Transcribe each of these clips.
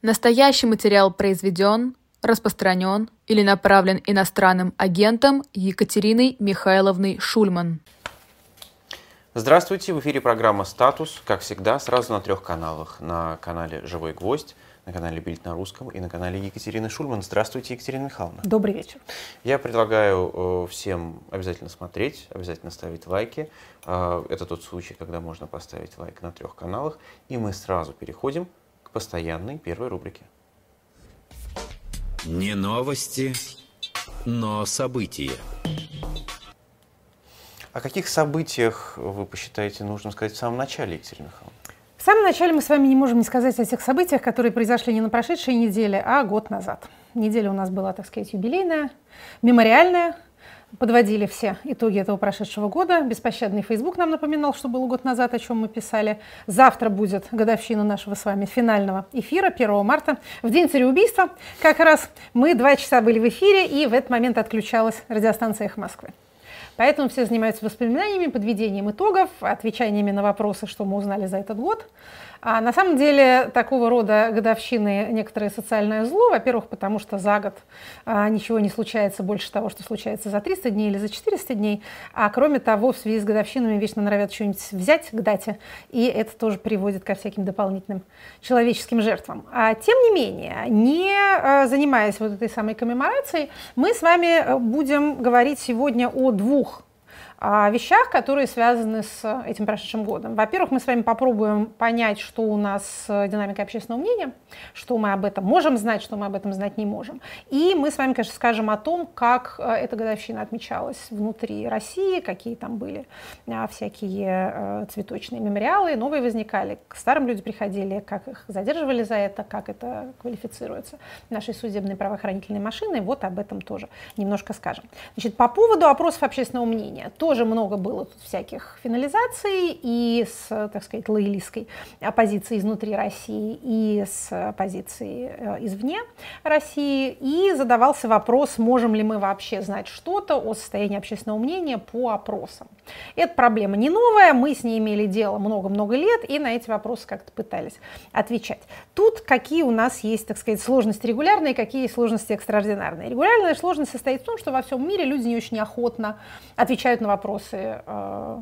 Настоящий материал произведен, распространен или направлен иностранным агентом Екатериной Михайловной Шульман. Здравствуйте, в эфире программа «Статус», как всегда, сразу на трех каналах. На канале «Живой гвоздь», на канале «Бильд на русском» и на канале Екатерины Шульман. Здравствуйте, Екатерина Михайловна. Добрый вечер. Я предлагаю э, всем обязательно смотреть, обязательно ставить лайки. Э, это тот случай, когда можно поставить лайк на трех каналах. И мы сразу переходим постоянной первой рубрике. Не новости, но события. О каких событиях вы посчитаете нужно сказать в самом начале, Екатерина Михайловна? В самом начале мы с вами не можем не сказать о тех событиях, которые произошли не на прошедшей неделе, а год назад. Неделя у нас была, так сказать, юбилейная, мемориальная, подводили все итоги этого прошедшего года. Беспощадный Facebook нам напоминал, что было год назад, о чем мы писали. Завтра будет годовщина нашего с вами финального эфира, 1 марта, в день цареубийства. Как раз мы два часа были в эфире, и в этот момент отключалась радиостанция «Эхо Москвы». Поэтому все занимаются воспоминаниями, подведением итогов, отвечаниями на вопросы, что мы узнали за этот год. А на самом деле такого рода годовщины некоторое социальное зло. Во-первых, потому что за год а, ничего не случается больше того, что случается за 300 дней или за 400 дней. А кроме того, в связи с годовщинами вечно норовят что-нибудь взять к дате, и это тоже приводит ко всяким дополнительным человеческим жертвам. А тем не менее, не а, занимаясь вот этой самой коммеморацией, мы с вами будем говорить сегодня о двух вещах, которые связаны с этим прошедшим годом. Во-первых, мы с вами попробуем понять, что у нас с динамикой общественного мнения, что мы об этом можем знать, что мы об этом знать не можем. И мы с вами, конечно, скажем о том, как э, эта годовщина отмечалась внутри России, какие там были а, всякие э, цветочные мемориалы, новые возникали, к старым люди приходили, как их задерживали за это, как это квалифицируется нашей судебной правоохранительной машиной. Вот об этом тоже немножко скажем. Значит, по поводу опросов общественного мнения. То, тоже много было тут всяких финализаций и с, так сказать, лоялистской оппозиции изнутри России, и с оппозицией э, извне России. И задавался вопрос, можем ли мы вообще знать что-то о состоянии общественного мнения по опросам. Эта проблема не новая, мы с ней имели дело много-много лет, и на эти вопросы как-то пытались отвечать. Тут какие у нас есть, так сказать, сложности регулярные, какие сложности экстраординарные. Регулярная сложность состоит в том, что во всем мире люди не очень охотно отвечают на вопросы вопросы э,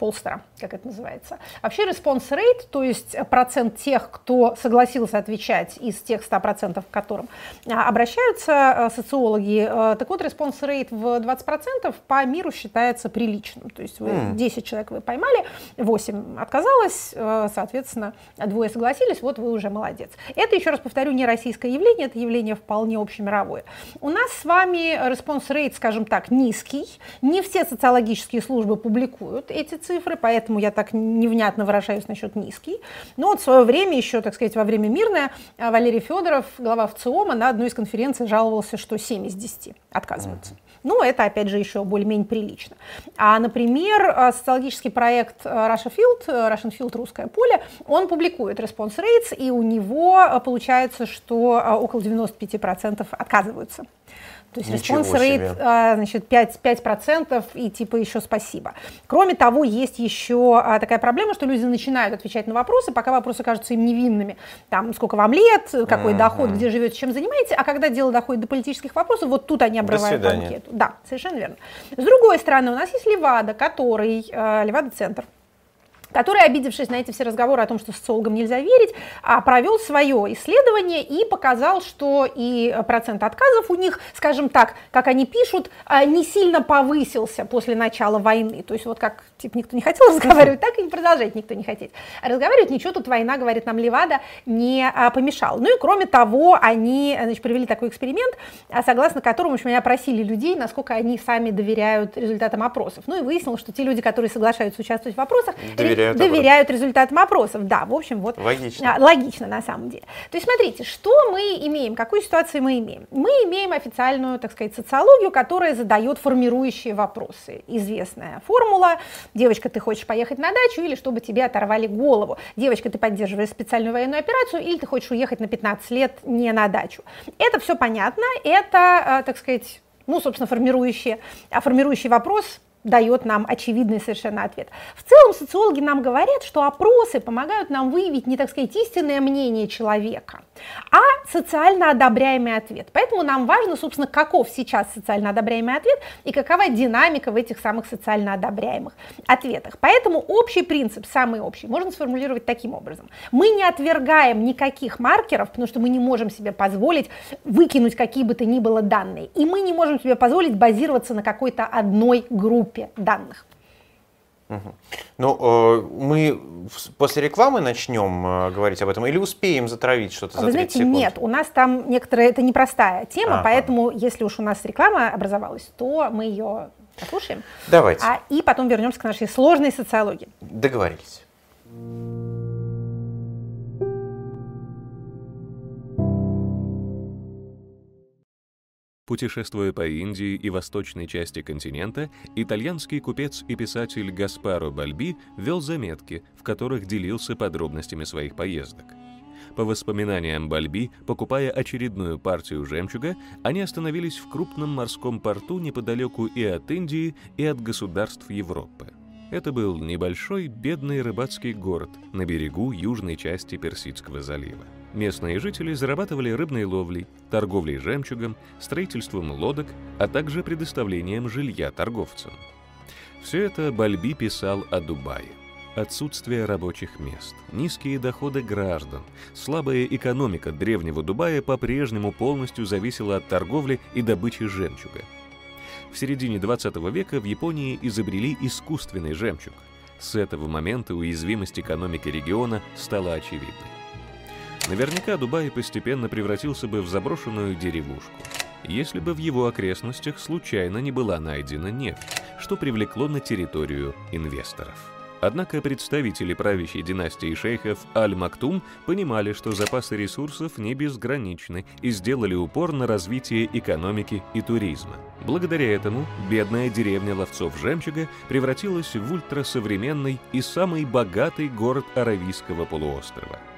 полстера, как это называется. Вообще response rate, то есть процент тех, кто согласился отвечать из тех 100%, к которым а, обращаются э, социологи, э, так вот response rate в 20% по миру считается приличным. То есть вы 10 человек вы поймали, 8 отказалось, э, соответственно, двое согласились, вот вы уже молодец. Это, еще раз повторю, не российское явление, это явление вполне общемировое. У нас с вами response rate, скажем так, низкий. Не все социологические службы публикуют эти цифры, цифры, поэтому я так невнятно выражаюсь насчет низкий. Но вот в свое время, еще, так сказать, во время мирное, а, Валерий Федоров, глава ВЦИОМа, на одной из конференций жаловался, что 7 из 10 отказываются. Ну, это, опять же, еще более-менее прилично. А, например, а, социологический проект Russia Field, Russian Field «Русское поле», он публикует response rates, и у него получается, что около 95% отказываются. То есть response rate, значит, 5, 5% и типа еще спасибо. Кроме того, есть еще а, такая проблема, что люди начинают отвечать на вопросы, пока вопросы кажутся им невинными. Там, сколько вам лет, какой mm-hmm. доход, где живете, чем занимаетесь, а когда дело доходит до политических вопросов, вот тут они обрывают анкету. Да, совершенно верно. С другой стороны, у нас есть Левада, который, э, Левада-центр, который, обидевшись на эти все разговоры о том, что социологам нельзя верить, а, провел свое исследование и показал, что и процент отказов у них, скажем так, как они пишут, а, не сильно повысился после начала войны. То есть вот как типа, никто не хотел разговаривать, так и продолжать никто не хотеть. разговаривать ничего, тут война, говорит нам Левада, не а, помешала. Ну и кроме того, они значит, провели такой эксперимент, согласно которому, в общем, они опросили людей, насколько они сами доверяют результатам опросов. Ну и выяснилось, что те люди, которые соглашаются участвовать в опросах, Доверяют доверяют, доверяют результатам опросов. Да, в общем, вот логично. А, логично на самом деле. То есть смотрите, что мы имеем, какую ситуацию мы имеем? Мы имеем официальную, так сказать, социологию, которая задает формирующие вопросы. Известная формула. Девочка, ты хочешь поехать на дачу или чтобы тебе оторвали голову? Девочка, ты поддерживаешь специальную военную операцию или ты хочешь уехать на 15 лет не на дачу? Это все понятно. Это, а, так сказать, ну, собственно, формирующий, а формирующий вопрос дает нам очевидный совершенно ответ. В целом социологи нам говорят, что опросы помогают нам выявить не, так сказать, истинное мнение человека, а социально одобряемый ответ. Поэтому нам важно, собственно, каков сейчас социально одобряемый ответ и какова динамика в этих самых социально одобряемых ответах. Поэтому общий принцип, самый общий, можно сформулировать таким образом. Мы не отвергаем никаких маркеров, потому что мы не можем себе позволить выкинуть какие бы то ни было данные. И мы не можем себе позволить базироваться на какой-то одной группе данных. Угу. Ну, э, мы после рекламы начнем э, говорить об этом или успеем затравить что-то за Вы знаете, секунд? нет, у нас там некоторая, это непростая тема, ага. поэтому если уж у нас реклама образовалась, то мы ее послушаем. Давайте. А, и потом вернемся к нашей сложной социологии. Договорились. Путешествуя по Индии и восточной части континента, итальянский купец и писатель Гаспаро Бальби вел заметки, в которых делился подробностями своих поездок. По воспоминаниям Бальби, покупая очередную партию жемчуга, они остановились в крупном морском порту неподалеку и от Индии, и от государств Европы. Это был небольшой бедный рыбацкий город на берегу южной части Персидского залива. Местные жители зарабатывали рыбной ловлей, торговлей жемчугом, строительством лодок, а также предоставлением жилья торговцам. Все это Бальби писал о Дубае. Отсутствие рабочих мест, низкие доходы граждан, слабая экономика древнего Дубая по-прежнему полностью зависела от торговли и добычи жемчуга. В середине 20 века в Японии изобрели искусственный жемчуг. С этого момента уязвимость экономики региона стала очевидной. Наверняка Дубай постепенно превратился бы в заброшенную деревушку, если бы в его окрестностях случайно не была найдена нефть, что привлекло на территорию инвесторов. Однако представители правящей династии шейхов Аль-Мактум понимали, что запасы ресурсов не безграничны и сделали упор на развитие экономики и туризма. Благодаря этому бедная деревня ловцов жемчуга превратилась в ультрасовременный и самый богатый город Аравийского полуострова –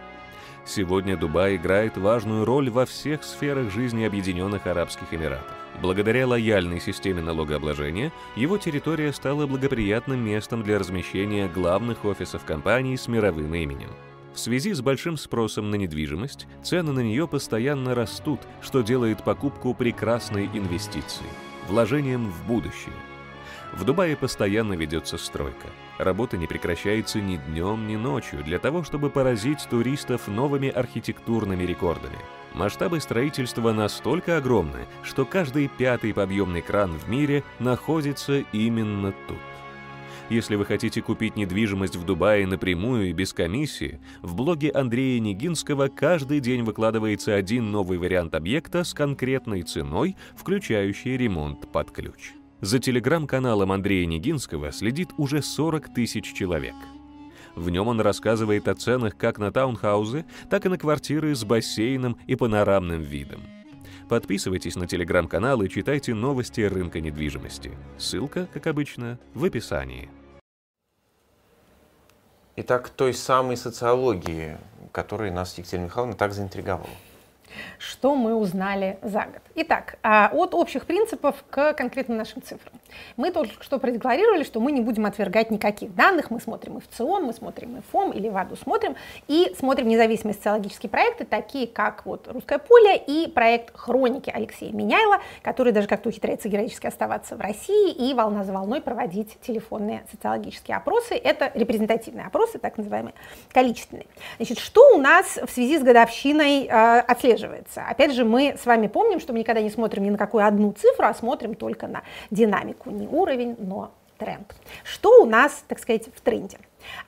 Сегодня Дубай играет важную роль во всех сферах жизни Объединенных Арабских Эмиратов. Благодаря лояльной системе налогообложения, его территория стала благоприятным местом для размещения главных офисов компаний с мировым именем. В связи с большим спросом на недвижимость, цены на нее постоянно растут, что делает покупку прекрасной инвестицией, вложением в будущее. В Дубае постоянно ведется стройка – Работа не прекращается ни днем, ни ночью для того, чтобы поразить туристов новыми архитектурными рекордами. Масштабы строительства настолько огромны, что каждый пятый подъемный кран в мире находится именно тут. Если вы хотите купить недвижимость в Дубае напрямую и без комиссии, в блоге Андрея Нигинского каждый день выкладывается один новый вариант объекта с конкретной ценой, включающий ремонт под ключ. За телеграм-каналом Андрея Нигинского следит уже 40 тысяч человек. В нем он рассказывает о ценах как на таунхаузы, так и на квартиры с бассейном и панорамным видом. Подписывайтесь на телеграм-канал и читайте новости рынка недвижимости. Ссылка, как обычно, в описании. Итак, той самой социологии, которая нас Екатерина Михайловна так заинтриговала. Что мы узнали за год? Итак, а, от общих принципов к конкретно нашим цифрам. Мы только что продекларировали, что мы не будем отвергать никаких данных. Мы смотрим и в ЦИОН, мы смотрим и в ФОМ, или ВАДУ смотрим, и смотрим независимые социологические проекты, такие как вот «Русское поле» и проект «Хроники» Алексея Меняйла, который даже как-то ухитряется героически оставаться в России и волна за волной проводить телефонные социологические опросы. Это репрезентативные опросы, так называемые количественные. Значит, что у нас в связи с годовщиной э, отслеживается? Опять же, мы с вами помним, что мы никогда не смотрим ни на какую одну цифру, а смотрим только на динамику, не уровень, но тренд. Что у нас, так сказать, в тренде?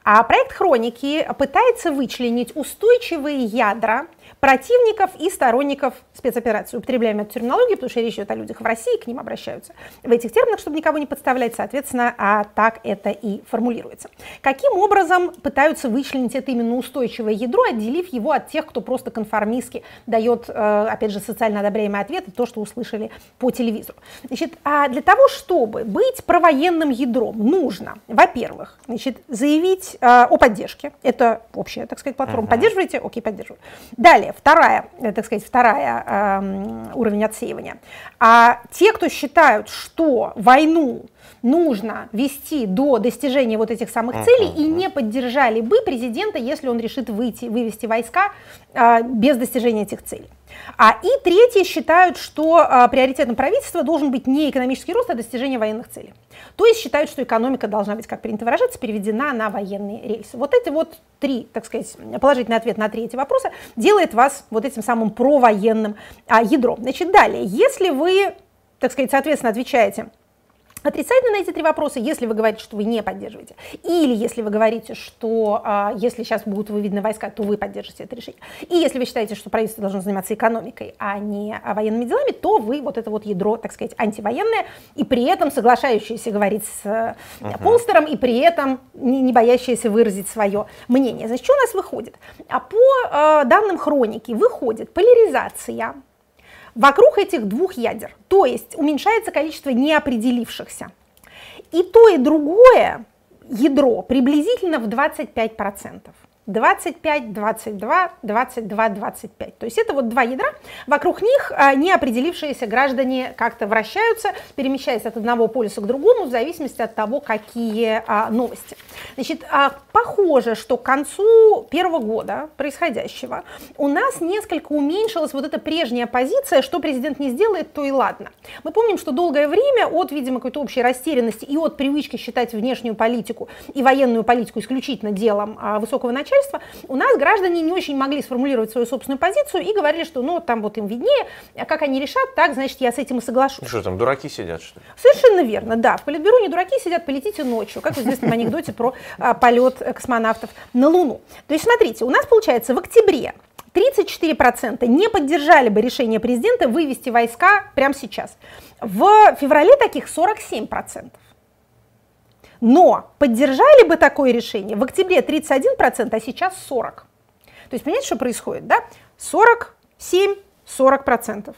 А проект «Хроники» пытается вычленить устойчивые ядра противников и сторонников спецоперации. Употребляем эту терминологию, потому что речь идет о людях в России, к ним обращаются в этих терминах, чтобы никого не подставлять, соответственно, а так это и формулируется. Каким образом пытаются вычленить это именно устойчивое ядро, отделив его от тех, кто просто конформистски дает, э, опять же, социально одобряемый ответ, то, что услышали по телевизору. Значит, а для того, чтобы быть провоенным ядром, нужно, во-первых, значит, заявить э, о поддержке. Это общая, так сказать, платформа. Uh-huh. Поддерживаете? Окей, поддерживаю. Далее, вторая, э, так сказать, вторая э, уровень отсеивания. А те, кто считают, что войну нужно вести до достижения вот этих самых целей и не поддержали бы президента, если он решит выйти, вывести войска а, без достижения этих целей. А, и третьи считают, что а, приоритетом правительства должен быть не экономический рост, а достижение военных целей. То есть считают, что экономика должна быть, как принято выражаться, переведена на военные рельсы. Вот эти вот три, так сказать, положительный ответ на три эти вопроса делает вас вот этим самым провоенным а, ядром. Значит, далее, если вы, так сказать, соответственно, отвечаете отрицательно на эти три вопроса, если вы говорите, что вы не поддерживаете, или если вы говорите, что а, если сейчас будут выведены войска, то вы поддержите это решение, и если вы считаете, что правительство должно заниматься экономикой, а не а, военными делами, то вы вот это вот ядро, так сказать, антивоенное, и при этом соглашающееся говорить с uh-huh. Полстером, и при этом не, не боящееся выразить свое мнение. Значит, что у нас выходит? А по а, данным хроники выходит поляризация, вокруг этих двух ядер. То есть уменьшается количество неопределившихся. И то, и другое ядро приблизительно в 25%. 25, 22, 22, 25. То есть это вот два ядра, вокруг них а, не определившиеся граждане как-то вращаются, перемещаясь от одного полюса к другому в зависимости от того, какие а, новости. Значит, а, похоже, что к концу первого года происходящего у нас несколько уменьшилась вот эта прежняя позиция, что президент не сделает, то и ладно. Мы помним, что долгое время от, видимо, какой-то общей растерянности и от привычки считать внешнюю политику и военную политику исключительно делом а, высокого начала, начальства, у нас граждане не очень могли сформулировать свою собственную позицию и говорили, что ну там вот им виднее, а как они решат, так, значит, я с этим и соглашусь. Ну что там, дураки сидят, что ли? Совершенно верно, да. В Политбюро не дураки сидят, полетите ночью, как в известном анекдоте про а, полет космонавтов на Луну. То есть, смотрите, у нас получается в октябре 34% не поддержали бы решение президента вывести войска прямо сейчас. В феврале таких 47%. Но поддержали бы такое решение в октябре 31%, а сейчас 40%. То есть понимаете, что происходит? Да? 47, 40%.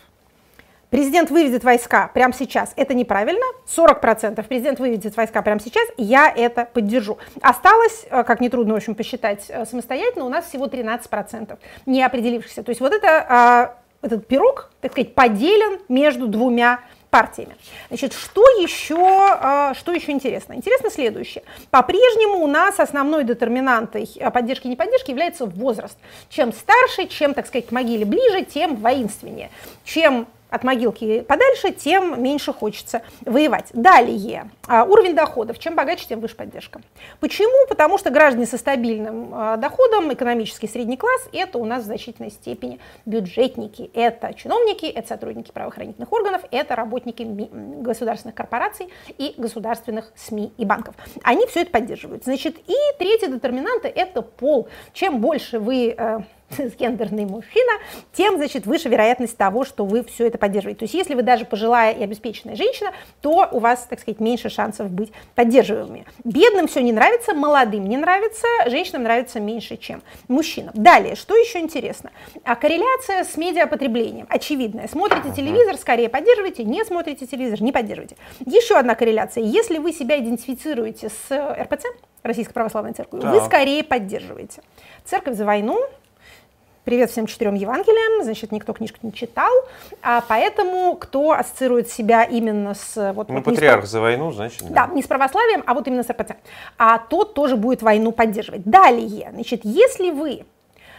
Президент выведет войска прямо сейчас, это неправильно. 40% президент выведет войска прямо сейчас, я это поддержу. Осталось, э, как нетрудно, в общем, посчитать э, самостоятельно, у нас всего 13% не определившихся. То есть вот это, а, этот пирог, так сказать, поделен между двумя партиями. Значит, что еще, а, что еще интересно? Интересно следующее. По-прежнему у нас основной детерминантой а, поддержки и неподдержки является возраст. Чем старше, чем, так сказать, к могиле ближе, тем воинственнее. Чем от могилки подальше, тем меньше хочется воевать. Далее, а, уровень доходов. Чем богаче, тем выше поддержка. Почему? Потому что граждане со стабильным а, доходом, экономический средний класс, это у нас в значительной степени бюджетники. Это чиновники, это сотрудники правоохранительных органов, это работники государственных корпораций и государственных СМИ и банков. Они все это поддерживают. Значит, и третий детерминант – это пол. Чем больше вы э, гендерный мужчина, тем, значит, выше вероятность того, что вы все это поддерживаете. То есть, если вы даже пожилая и обеспеченная женщина, то у вас, так сказать, меньше шансов быть поддерживаемыми. Бедным все не нравится, молодым не нравится, женщинам нравится меньше, чем мужчинам. Далее, что еще интересно? А корреляция с медиапотреблением очевидная. Смотрите телевизор, скорее поддерживайте, не смотрите телевизор, не поддерживайте. Еще одна корреляция. Если вы себя идентифицируете с РПЦ, Российской Православной Церкви, вы скорее поддерживаете. Церковь за войну, Привет всем четырем Евангелиям, значит, никто книжку не читал, а поэтому кто ассоциирует себя именно с... Вот, ну, вот, патриарх с, за войну, значит... Да. да, не с православием, а вот именно с РПЦ. А тот тоже будет войну поддерживать. Далее, значит, если вы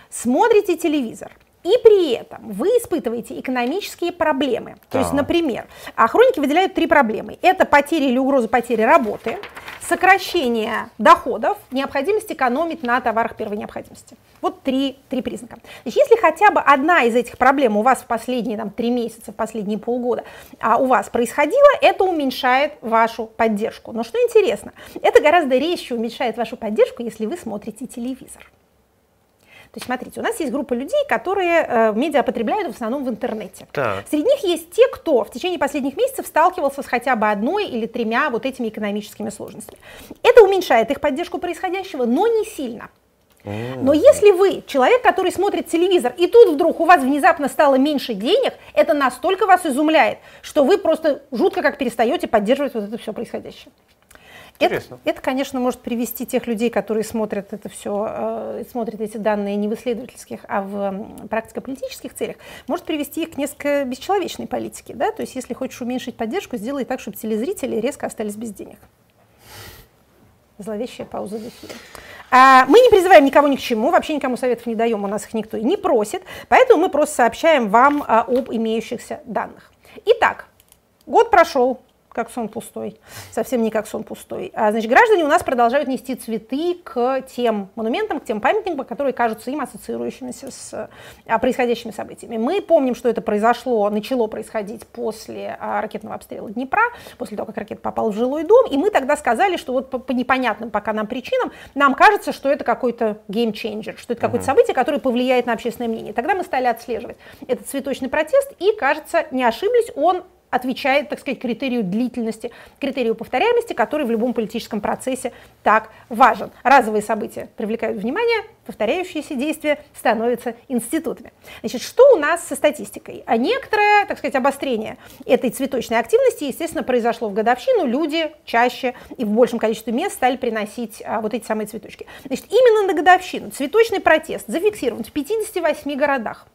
смотрите телевизор, и при этом вы испытываете экономические проблемы. Да. То есть, например, а хроники выделяют три проблемы. Это потери или угроза потери работы, сокращение доходов, необходимость экономить на товарах первой необходимости. Вот три, три признака. Значит, если хотя бы одна из этих проблем у вас в последние там, три месяца, в последние полгода а, у вас происходила, это уменьшает вашу поддержку. Но что интересно, это гораздо резче уменьшает вашу поддержку, если вы смотрите телевизор. То есть, смотрите, у нас есть группа людей, которые э, медиа потребляют в основном в интернете. Так. Среди них есть те, кто в течение последних месяцев сталкивался с хотя бы одной или тремя вот этими экономическими сложностями. Это уменьшает их поддержку происходящего, но не сильно. Но если вы человек, который смотрит телевизор, и тут вдруг у вас внезапно стало меньше денег, это настолько вас изумляет, что вы просто жутко как перестаете поддерживать вот это все происходящее. Это, это, конечно, может привести тех людей, которые смотрят это все, э, смотрят эти данные не в исследовательских, а в практико-политических целях, может привести их к несколько бесчеловечной политике. Да? То есть, если хочешь уменьшить поддержку, сделай так, чтобы телезрители резко остались без денег. Зловещая пауза в эфире. А, мы не призываем никого ни к чему, вообще никому советов не даем, у нас их никто и не просит, поэтому мы просто сообщаем вам а, об имеющихся данных. Итак, год прошел, как сон пустой, совсем не как сон пустой. А, значит, граждане у нас продолжают нести цветы к тем монументам, к тем памятникам, которые кажутся им ассоциирующимися с а, происходящими событиями. Мы помним, что это произошло, начало происходить после а, ракетного обстрела Днепра, после того, как ракета попала в жилой дом, и мы тогда сказали, что вот по, по непонятным пока нам причинам нам кажется, что это какой-то геймченджер, что это какое-то событие, которое повлияет на общественное мнение. Тогда мы стали отслеживать этот цветочный протест, и, кажется, не ошиблись, он отвечает, так сказать, критерию длительности, критерию повторяемости, который в любом политическом процессе так важен. Разовые события привлекают внимание, повторяющиеся действия становятся институтами. Значит, что у нас со статистикой? А некоторое, так сказать, обострение этой цветочной активности, естественно, произошло в годовщину. Люди чаще и в большем количестве мест стали приносить а, вот эти самые цветочки. Значит, именно на годовщину цветочный протест зафиксирован в 58 городах.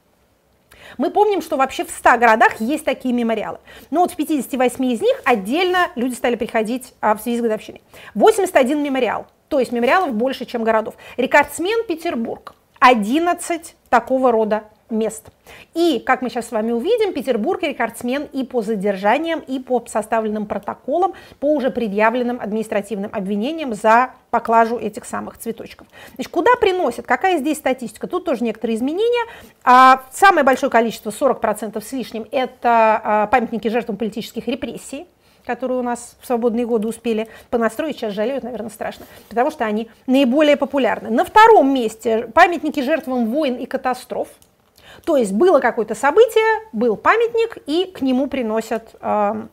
Мы помним, что вообще в 100 городах есть такие мемориалы. Но вот в 58 из них отдельно люди стали приходить а, в связи с годовщиной. 81 мемориал, то есть мемориалов больше, чем городов. Рекордсмен Петербург. 11 такого рода мест. И, как мы сейчас с вами увидим, Петербург рекордсмен и по задержаниям, и по составленным протоколам, по уже предъявленным административным обвинениям за поклажу этих самых цветочков. Значит, куда приносят? Какая здесь статистика? Тут тоже некоторые изменения. А, самое большое количество, 40% с лишним, это а, памятники жертвам политических репрессий которые у нас в свободные годы успели понастроить, сейчас жалеют, наверное, страшно, потому что они наиболее популярны. На втором месте памятники жертвам войн и катастроф, то есть было какое-то событие, был памятник, и к нему приносят э,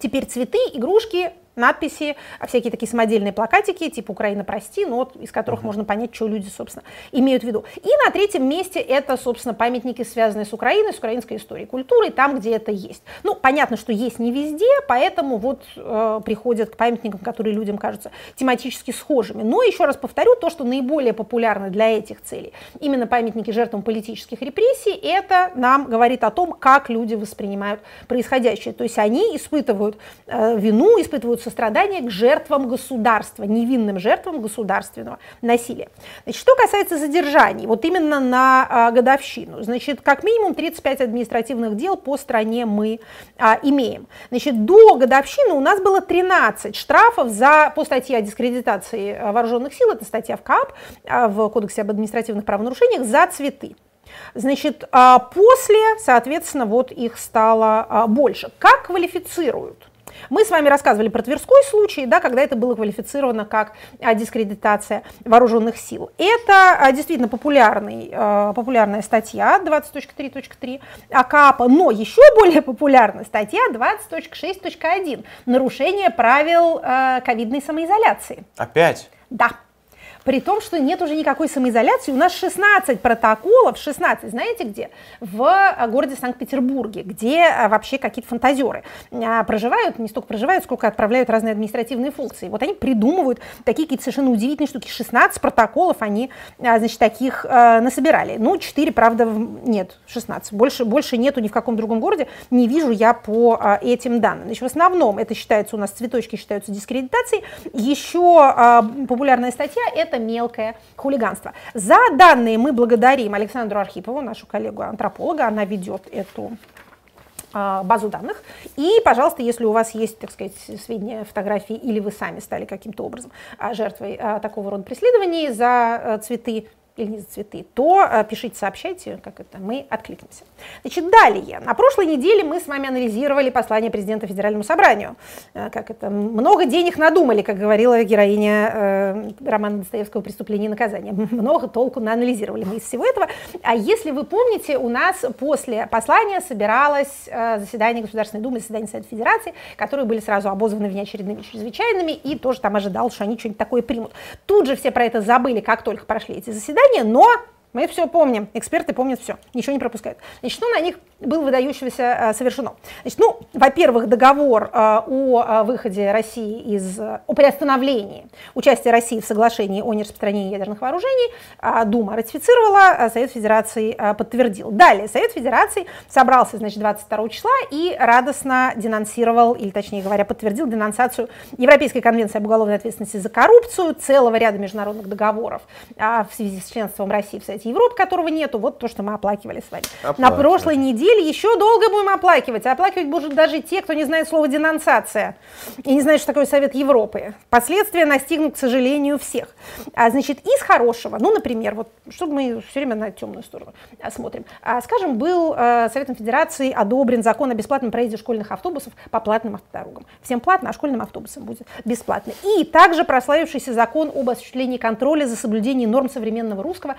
теперь цветы, игрушки, надписи, а всякие такие самодельные плакатики, типа «Украина, прости», но вот из которых uh-huh. можно понять, что люди, собственно, имеют в виду. И на третьем месте это, собственно, памятники, связанные с Украиной, с украинской историей, культурой, там, где это есть. Ну, понятно, что есть не везде, поэтому вот э, приходят к памятникам, которые людям кажутся тематически схожими. Но еще раз повторю, то, что наиболее популярно для этих целей, именно памятники жертвам политических репрессий, это нам говорит о том, как люди воспринимают происходящее. То есть они испытывают э, вину, испытывают сострадание к жертвам государства, невинным жертвам государственного насилия. Значит, что касается задержаний, вот именно на а, годовщину, значит, как минимум 35 административных дел по стране мы а, имеем. Значит, до годовщины у нас было 13 штрафов за, по статье о дискредитации вооруженных сил, это статья в КАП, а, в Кодексе об административных правонарушениях, за цветы. Значит, а, после, соответственно, вот их стало больше. Как квалифицируют? Мы с вами рассказывали про Тверской случай, да, когда это было квалифицировано как а, дискредитация вооруженных сил. Это а, действительно популярный, а, популярная статья 20.3.3 АКАПа, но еще более популярная статья 20.6.1 нарушение правил ковидной самоизоляции. Опять? Да. При том, что нет уже никакой самоизоляции. У нас 16 протоколов, 16, знаете где? В э, городе Санкт-Петербурге, где э, вообще какие-то фантазеры э, проживают, не столько проживают, сколько отправляют разные административные функции. Вот они придумывают такие какие-то совершенно удивительные штуки. 16 протоколов они, значит, таких насобирали. Ну, 4, правда, нет, 16. Больше, больше нету ни в каком другом городе, не вижу я по этим данным. Значит, в основном это считается у нас, цветочки считаются дискредитацией. Еще популярная статья – это это мелкое хулиганство. За данные мы благодарим Александру Архипову, нашу коллегу-антрополога, она ведет эту а, базу данных. И, пожалуйста, если у вас есть, так сказать, сведения, фотографии, или вы сами стали каким-то образом а, жертвой а, такого рода преследований за цветы, или не за цветы, то э, пишите, сообщайте, как это, мы откликнемся. Значит, далее. На прошлой неделе мы с вами анализировали послание президента Федеральному собранию. Э, как это, много денег надумали, как говорила героиня э, романа Достоевского «Преступление и наказание». Много толку наанализировали мы из всего этого. А если вы помните, у нас после послания собиралось э, заседание Государственной Думы, заседание Совета Федерации, которые были сразу обозваны внеочередными чрезвычайными, и тоже там ожидал, что они что-нибудь такое примут. Тут же все про это забыли, как только прошли эти заседания, но Мы все помним, эксперты помнят все, ничего не пропускают. Значит, что на них было выдающегося совершено? Значит, ну, во-первых, договор о выходе России из, о приостановлении участия России в соглашении о нераспространении ядерных вооружений Дума ратифицировала, Совет Федерации подтвердил. Далее, Совет Федерации собрался, значит, 22 числа и радостно денонсировал, или точнее говоря, подтвердил денонсацию Европейской конвенции об уголовной ответственности за коррупцию, целого ряда международных договоров а, в связи с членством России в Совете Европы, которого нету, вот то, что мы оплакивали с вами. На прошлой неделе еще долго будем оплакивать, а оплакивать будут даже те, кто не знает слова денонсация и не знает, что такое Совет Европы. Последствия настигнут, к сожалению, всех. А, значит, из хорошего, ну, например, вот, чтобы мы все время на темную сторону смотрим, а, скажем, был а, Советом Федерации одобрен закон о бесплатном проезде школьных автобусов по платным автодорогам. Всем платно, а школьным автобусам будет бесплатно. И также прославившийся закон об осуществлении контроля за соблюдением норм современного русского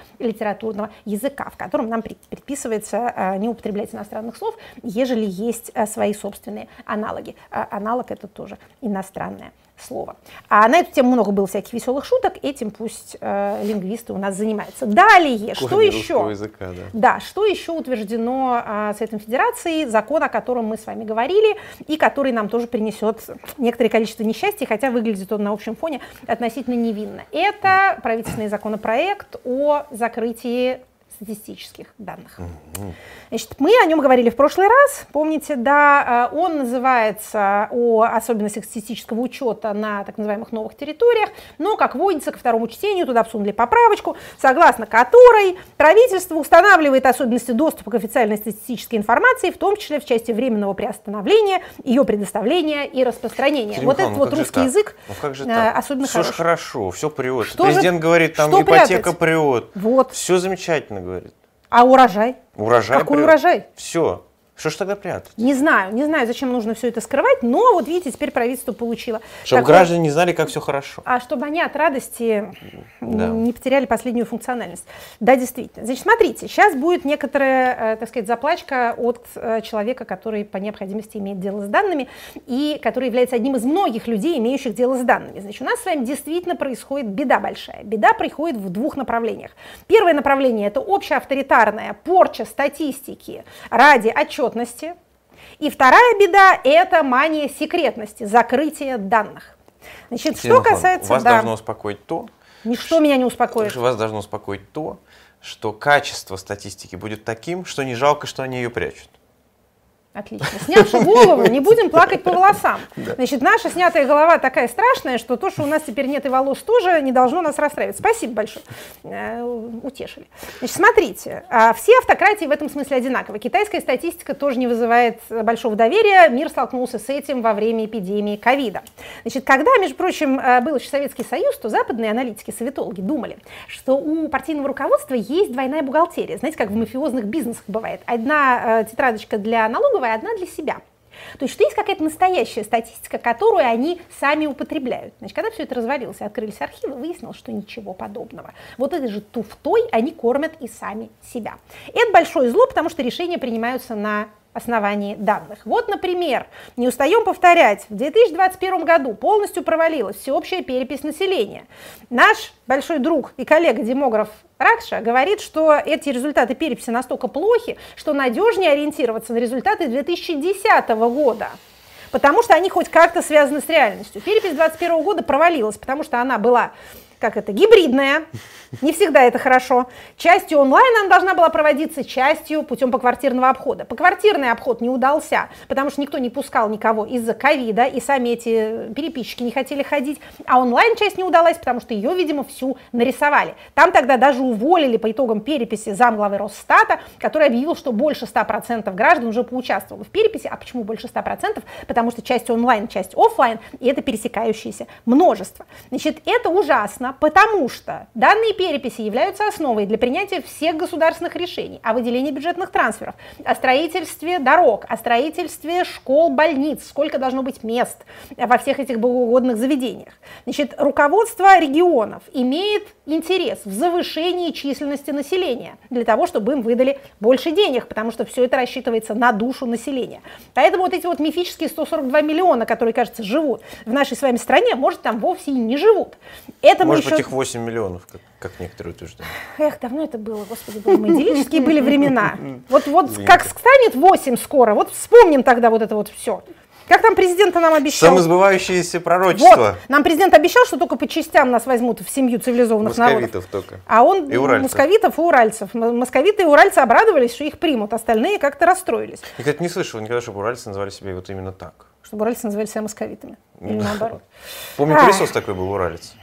литературного языка, в котором нам предписывается а, не употреблять иностранных слов, ежели есть а, свои собственные аналоги. А аналог это тоже иностранное слово. А на эту тему много было всяких веселых шуток, этим пусть э, лингвисты у нас занимаются. Далее, Корни что еще? Языка, да. да, что еще утверждено э, Советом Федерации, закон, о котором мы с вами говорили, и который нам тоже принесет некоторое количество несчастья, хотя выглядит он на общем фоне относительно невинно. Это правительственный законопроект о закрытии статистических данных. Значит, мы о нем говорили в прошлый раз, помните, да, э, он называется о особенностях статистического учета на так называемых новых территориях, но, как водится, ко второму чтению туда всунули поправочку, согласно которой правительство устанавливает особенности доступа к официальной статистической информации, в том числе в части временного приостановления, ее предоставления и распространения. Сергей вот этот вот русский так? язык ну, как же э, особенно все хороший. хорошо, все прет. Что Президент же, говорит, там что ипотека прятать? прет. Вот. Все замечательно говорит. А урожай? Урожай Какой прет. урожай? Все. Что ж тогда прятать? Не знаю, не знаю, зачем нужно все это скрывать, но вот видите, теперь правительство получило. Чтобы такое- граждане не знали, как все хорошо. А чтобы они от радости Да. не потеряли последнюю функциональность. Да, действительно. Значит, смотрите, сейчас будет некоторая, э, так сказать, заплачка от э, человека, который по необходимости имеет дело с данными и который является одним из многих людей, имеющих дело с данными. Значит, у нас с вами действительно происходит беда большая. Беда приходит в двух направлениях. Первое направление – это общеавторитарная порча статистики ради отчетности. И вторая беда – это мания секретности, закрытие данных. Значит, Екатерина что касается... Вас да, должно успокоить то, Ничто меня не успокоит. вас должно успокоить то, что качество статистики будет таким, что не жалко, что они ее прячут. Отлично. Снявши голову, не будем плакать по волосам. Значит, наша снятая голова такая страшная, что то, что у нас теперь нет и волос тоже, не должно нас расстраивать. Спасибо большое. Э, Утешили. Значит, смотрите, а, все автократии в этом смысле одинаковы. Китайская статистика тоже не вызывает э, большого доверия. Мир столкнулся с этим во время эпидемии ковида. Значит, когда, между прочим, э, был еще Советский Союз, то западные аналитики, советологи думали, что у партийного руководства есть двойная бухгалтерия. Знаете, как в мафиозных бизнесах бывает. Одна тетрадочка для налоговой, одна для себя. То есть, что есть какая-то настоящая статистика, которую они сами употребляют. Значит, когда все это развалилось, открылись архивы, выяснилось, что ничего подобного. Вот этой же туфтой они кормят и сами себя. Это большое зло, потому что решения принимаются на основании данных. Вот, например, не устаем повторять, в 2021 году полностью провалилась всеобщая перепись населения. Наш большой друг и коллега-демограф Ракша говорит, что эти результаты переписи настолько плохи, что надежнее ориентироваться на результаты 2010 года. Потому что они хоть как-то связаны с реальностью. Перепись 2021 года провалилась, потому что она была как это, гибридная, не всегда это хорошо. Частью онлайн она должна была проводиться, частью путем поквартирного обхода. Поквартирный обход не удался, потому что никто не пускал никого из-за ковида, и сами эти переписчики не хотели ходить. А онлайн часть не удалась, потому что ее, видимо, всю нарисовали. Там тогда даже уволили по итогам переписи замглавы Росстата, который объявил, что больше 100% граждан уже поучаствовало в переписи. А почему больше 100%? Потому что часть онлайн, часть офлайн, и это пересекающееся множество. Значит, это ужасно, потому что данные переписи являются основой для принятия всех государственных решений о выделении бюджетных трансферов, о строительстве дорог, о строительстве школ, больниц, сколько должно быть мест во всех этих богоугодных заведениях. Значит, руководство регионов имеет интерес в завышении численности населения для того, чтобы им выдали больше денег, потому что все это рассчитывается на душу населения. Поэтому вот эти вот мифические 142 миллиона, которые, кажется, живут в нашей с вами стране, может, там вовсе и не живут. Это мы может еще... быть, их 8 миллионов, как, как некоторые утверждают. Эх, давно это было, господи, боже мой, идиллические были времена. Вот, вот как станет 8 скоро, вот вспомним тогда вот это вот все. Как там президент нам обещал? Самосбывающееся пророчество. Вот, нам президент обещал, что только по частям нас возьмут в семью цивилизованных народов. Московитов только. А он И уральцев. московитов и уральцев. Московиты и уральцы обрадовались, что их примут, остальные как-то расстроились, Я, кстати, не слышал никогда, чтобы уральцы называли себя вот именно так. чтобы уральцы называли себя московитами. Или наоборот. Помню, пылесос такой был уралец.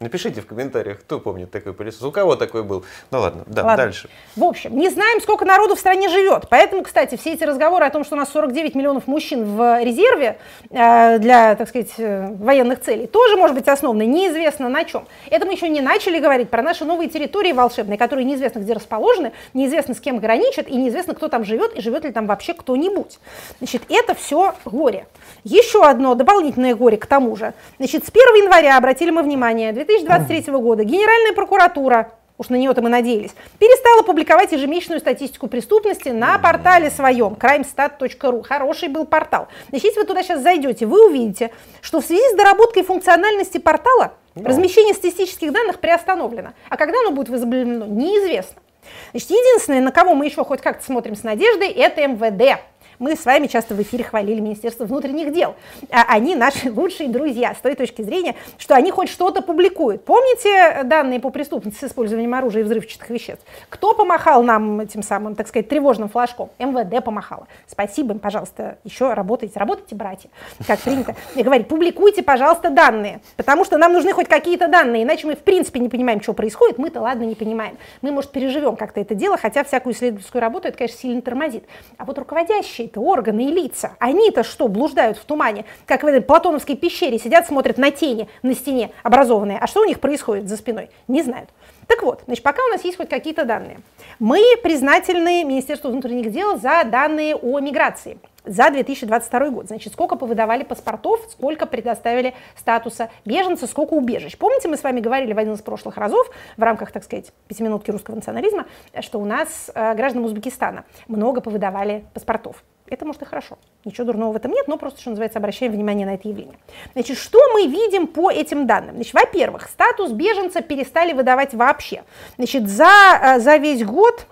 Напишите в комментариях, кто помнит такой пылесос. У кого такой был? Ну ладно, да, Ладно. дальше. В общем, не знаем, сколько народу в стране живет. Поэтому, кстати, все эти разговоры о том, что у нас 49 миллионов мужчин в резерве э, для, так сказать, э, военных целей, тоже может быть основаны неизвестно на чем. Это мы еще не начали говорить про наши новые территории волшебные, которые неизвестно где расположены, неизвестно с кем граничат, и неизвестно, кто там живет, и живет ли там вообще кто-нибудь. Значит, это все горе. Еще одно дополнительное горе к тому же. Значит, с 1 января, обратили мы внимание, 2023 года Генеральная прокуратура уж на нее-то мы надеялись, перестала публиковать ежемесячную статистику преступности на портале своем, crimestat.ru. Хороший был портал. Значит, если вы туда сейчас зайдете, вы увидите, что в связи с доработкой функциональности портала размещение статистических данных приостановлено. А когда оно будет возобновлено, неизвестно. Значит, единственное, на кого мы еще хоть как-то смотрим с надеждой, это МВД. Мы с вами часто в эфире хвалили Министерство внутренних дел. А они наши лучшие друзья с той точки зрения, что они хоть что-то публикуют. Помните данные по преступности с использованием оружия и взрывчатых веществ? Кто помахал нам этим самым, так сказать, тревожным флажком? МВД помахало. Спасибо им, пожалуйста, еще работайте. Работайте, братья, как принято. И говорит, публикуйте, пожалуйста, данные, потому что нам нужны хоть какие-то данные, иначе мы в принципе не понимаем, что происходит. Мы-то ладно не понимаем. Мы, может, переживем как-то это дело, хотя всякую исследовательскую работу это, конечно, сильно тормозит. А вот руководящие это органы и лица, они-то что, блуждают в тумане, как в этой платоновской пещере, сидят, смотрят на тени на стене образованные, а что у них происходит за спиной, не знают. Так вот, значит, пока у нас есть хоть какие-то данные, мы признательны Министерству внутренних дел за данные о миграции за 2022 год. Значит, сколько повыдавали паспортов, сколько предоставили статуса беженца, сколько убежищ. Помните, мы с вами говорили в один из прошлых разов в рамках, так сказать, пятиминутки русского национализма, что у нас э, гражданам Узбекистана много повыдавали паспортов. Это может и хорошо. Ничего дурного в этом нет, но просто, что называется, обращаем внимание на это явление. Значит, что мы видим по этим данным? Значит, во-первых, статус беженца перестали выдавать вообще. Значит, за, э, за весь год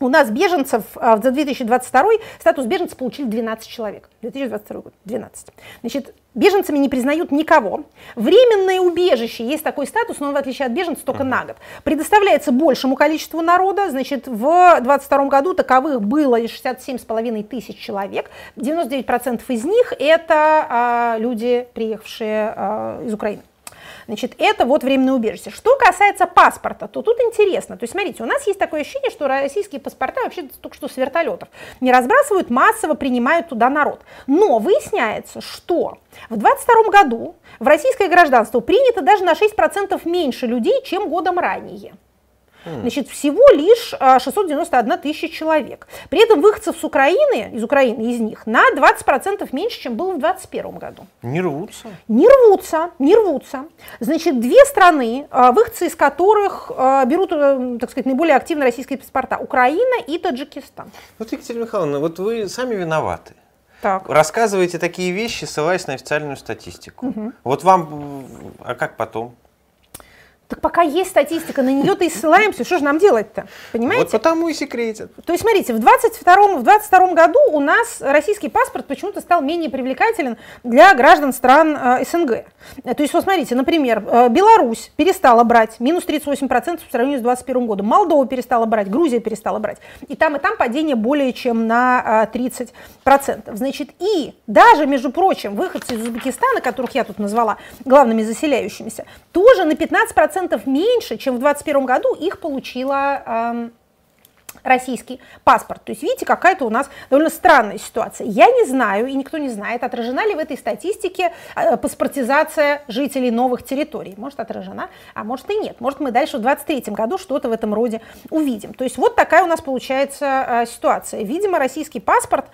у нас беженцев а, за 2022 статус беженца получили 12 человек. 2022 год 12. Значит, беженцами не признают никого. Временное убежище, есть такой статус, но он в отличие от беженцев только на год. Предоставляется большему количеству народа. Значит, в 2022 году таковых было 67,5 тысяч человек. 99% из них это а, люди, приехавшие а, из Украины. Значит, это вот временное убежище. Что касается паспорта, то тут интересно. То есть, смотрите, у нас есть такое ощущение, что российские паспорта вообще только что с вертолетов не разбрасывают, массово принимают туда народ. Но выясняется, что в 2022 году в российское гражданство принято даже на 6% меньше людей, чем годом ранее. Значит, всего лишь а, 691 тысяча человек. При этом выходцев с Украины, из Украины, из них, на 20% меньше, чем было в 2021 году. Не рвутся. Не рвутся, не рвутся. Значит, две страны, а, выходцы из которых а, берут, э, так сказать, наиболее активно российские паспорта. Украина и Таджикистан. Вот, Екатерина Михайловна, вот вы сами виноваты. Так. Рассказываете такие вещи, ссылаясь на официальную статистику. Вот вам, а как потом? Так пока есть статистика, на нее-то и ссылаемся. Что же нам делать-то? Понимаете? Вот потому и секретят. То есть, смотрите, в 22, в 22 году у нас российский паспорт почему-то стал менее привлекателен для граждан стран э, СНГ. Э, То есть, вот смотрите, например, э, Беларусь перестала брать, минус 38% по сравнению с 2021 годом, Молдова перестала брать, Грузия перестала брать. И там, и там падение более чем на э, 30%. Значит, и даже, между прочим, выходцы из Узбекистана, которых я тут назвала главными заселяющимися, тоже на 15% меньше, чем в 2021 году их получила эм, российский паспорт. То есть видите, какая-то у нас довольно странная ситуация. Я не знаю, и никто не знает, отражена ли в этой статистике э, паспортизация жителей новых территорий. Может отражена, а может и нет. Может мы дальше в 2023 году что-то в этом роде увидим. То есть вот такая у нас получается э, ситуация. Видимо, российский паспорт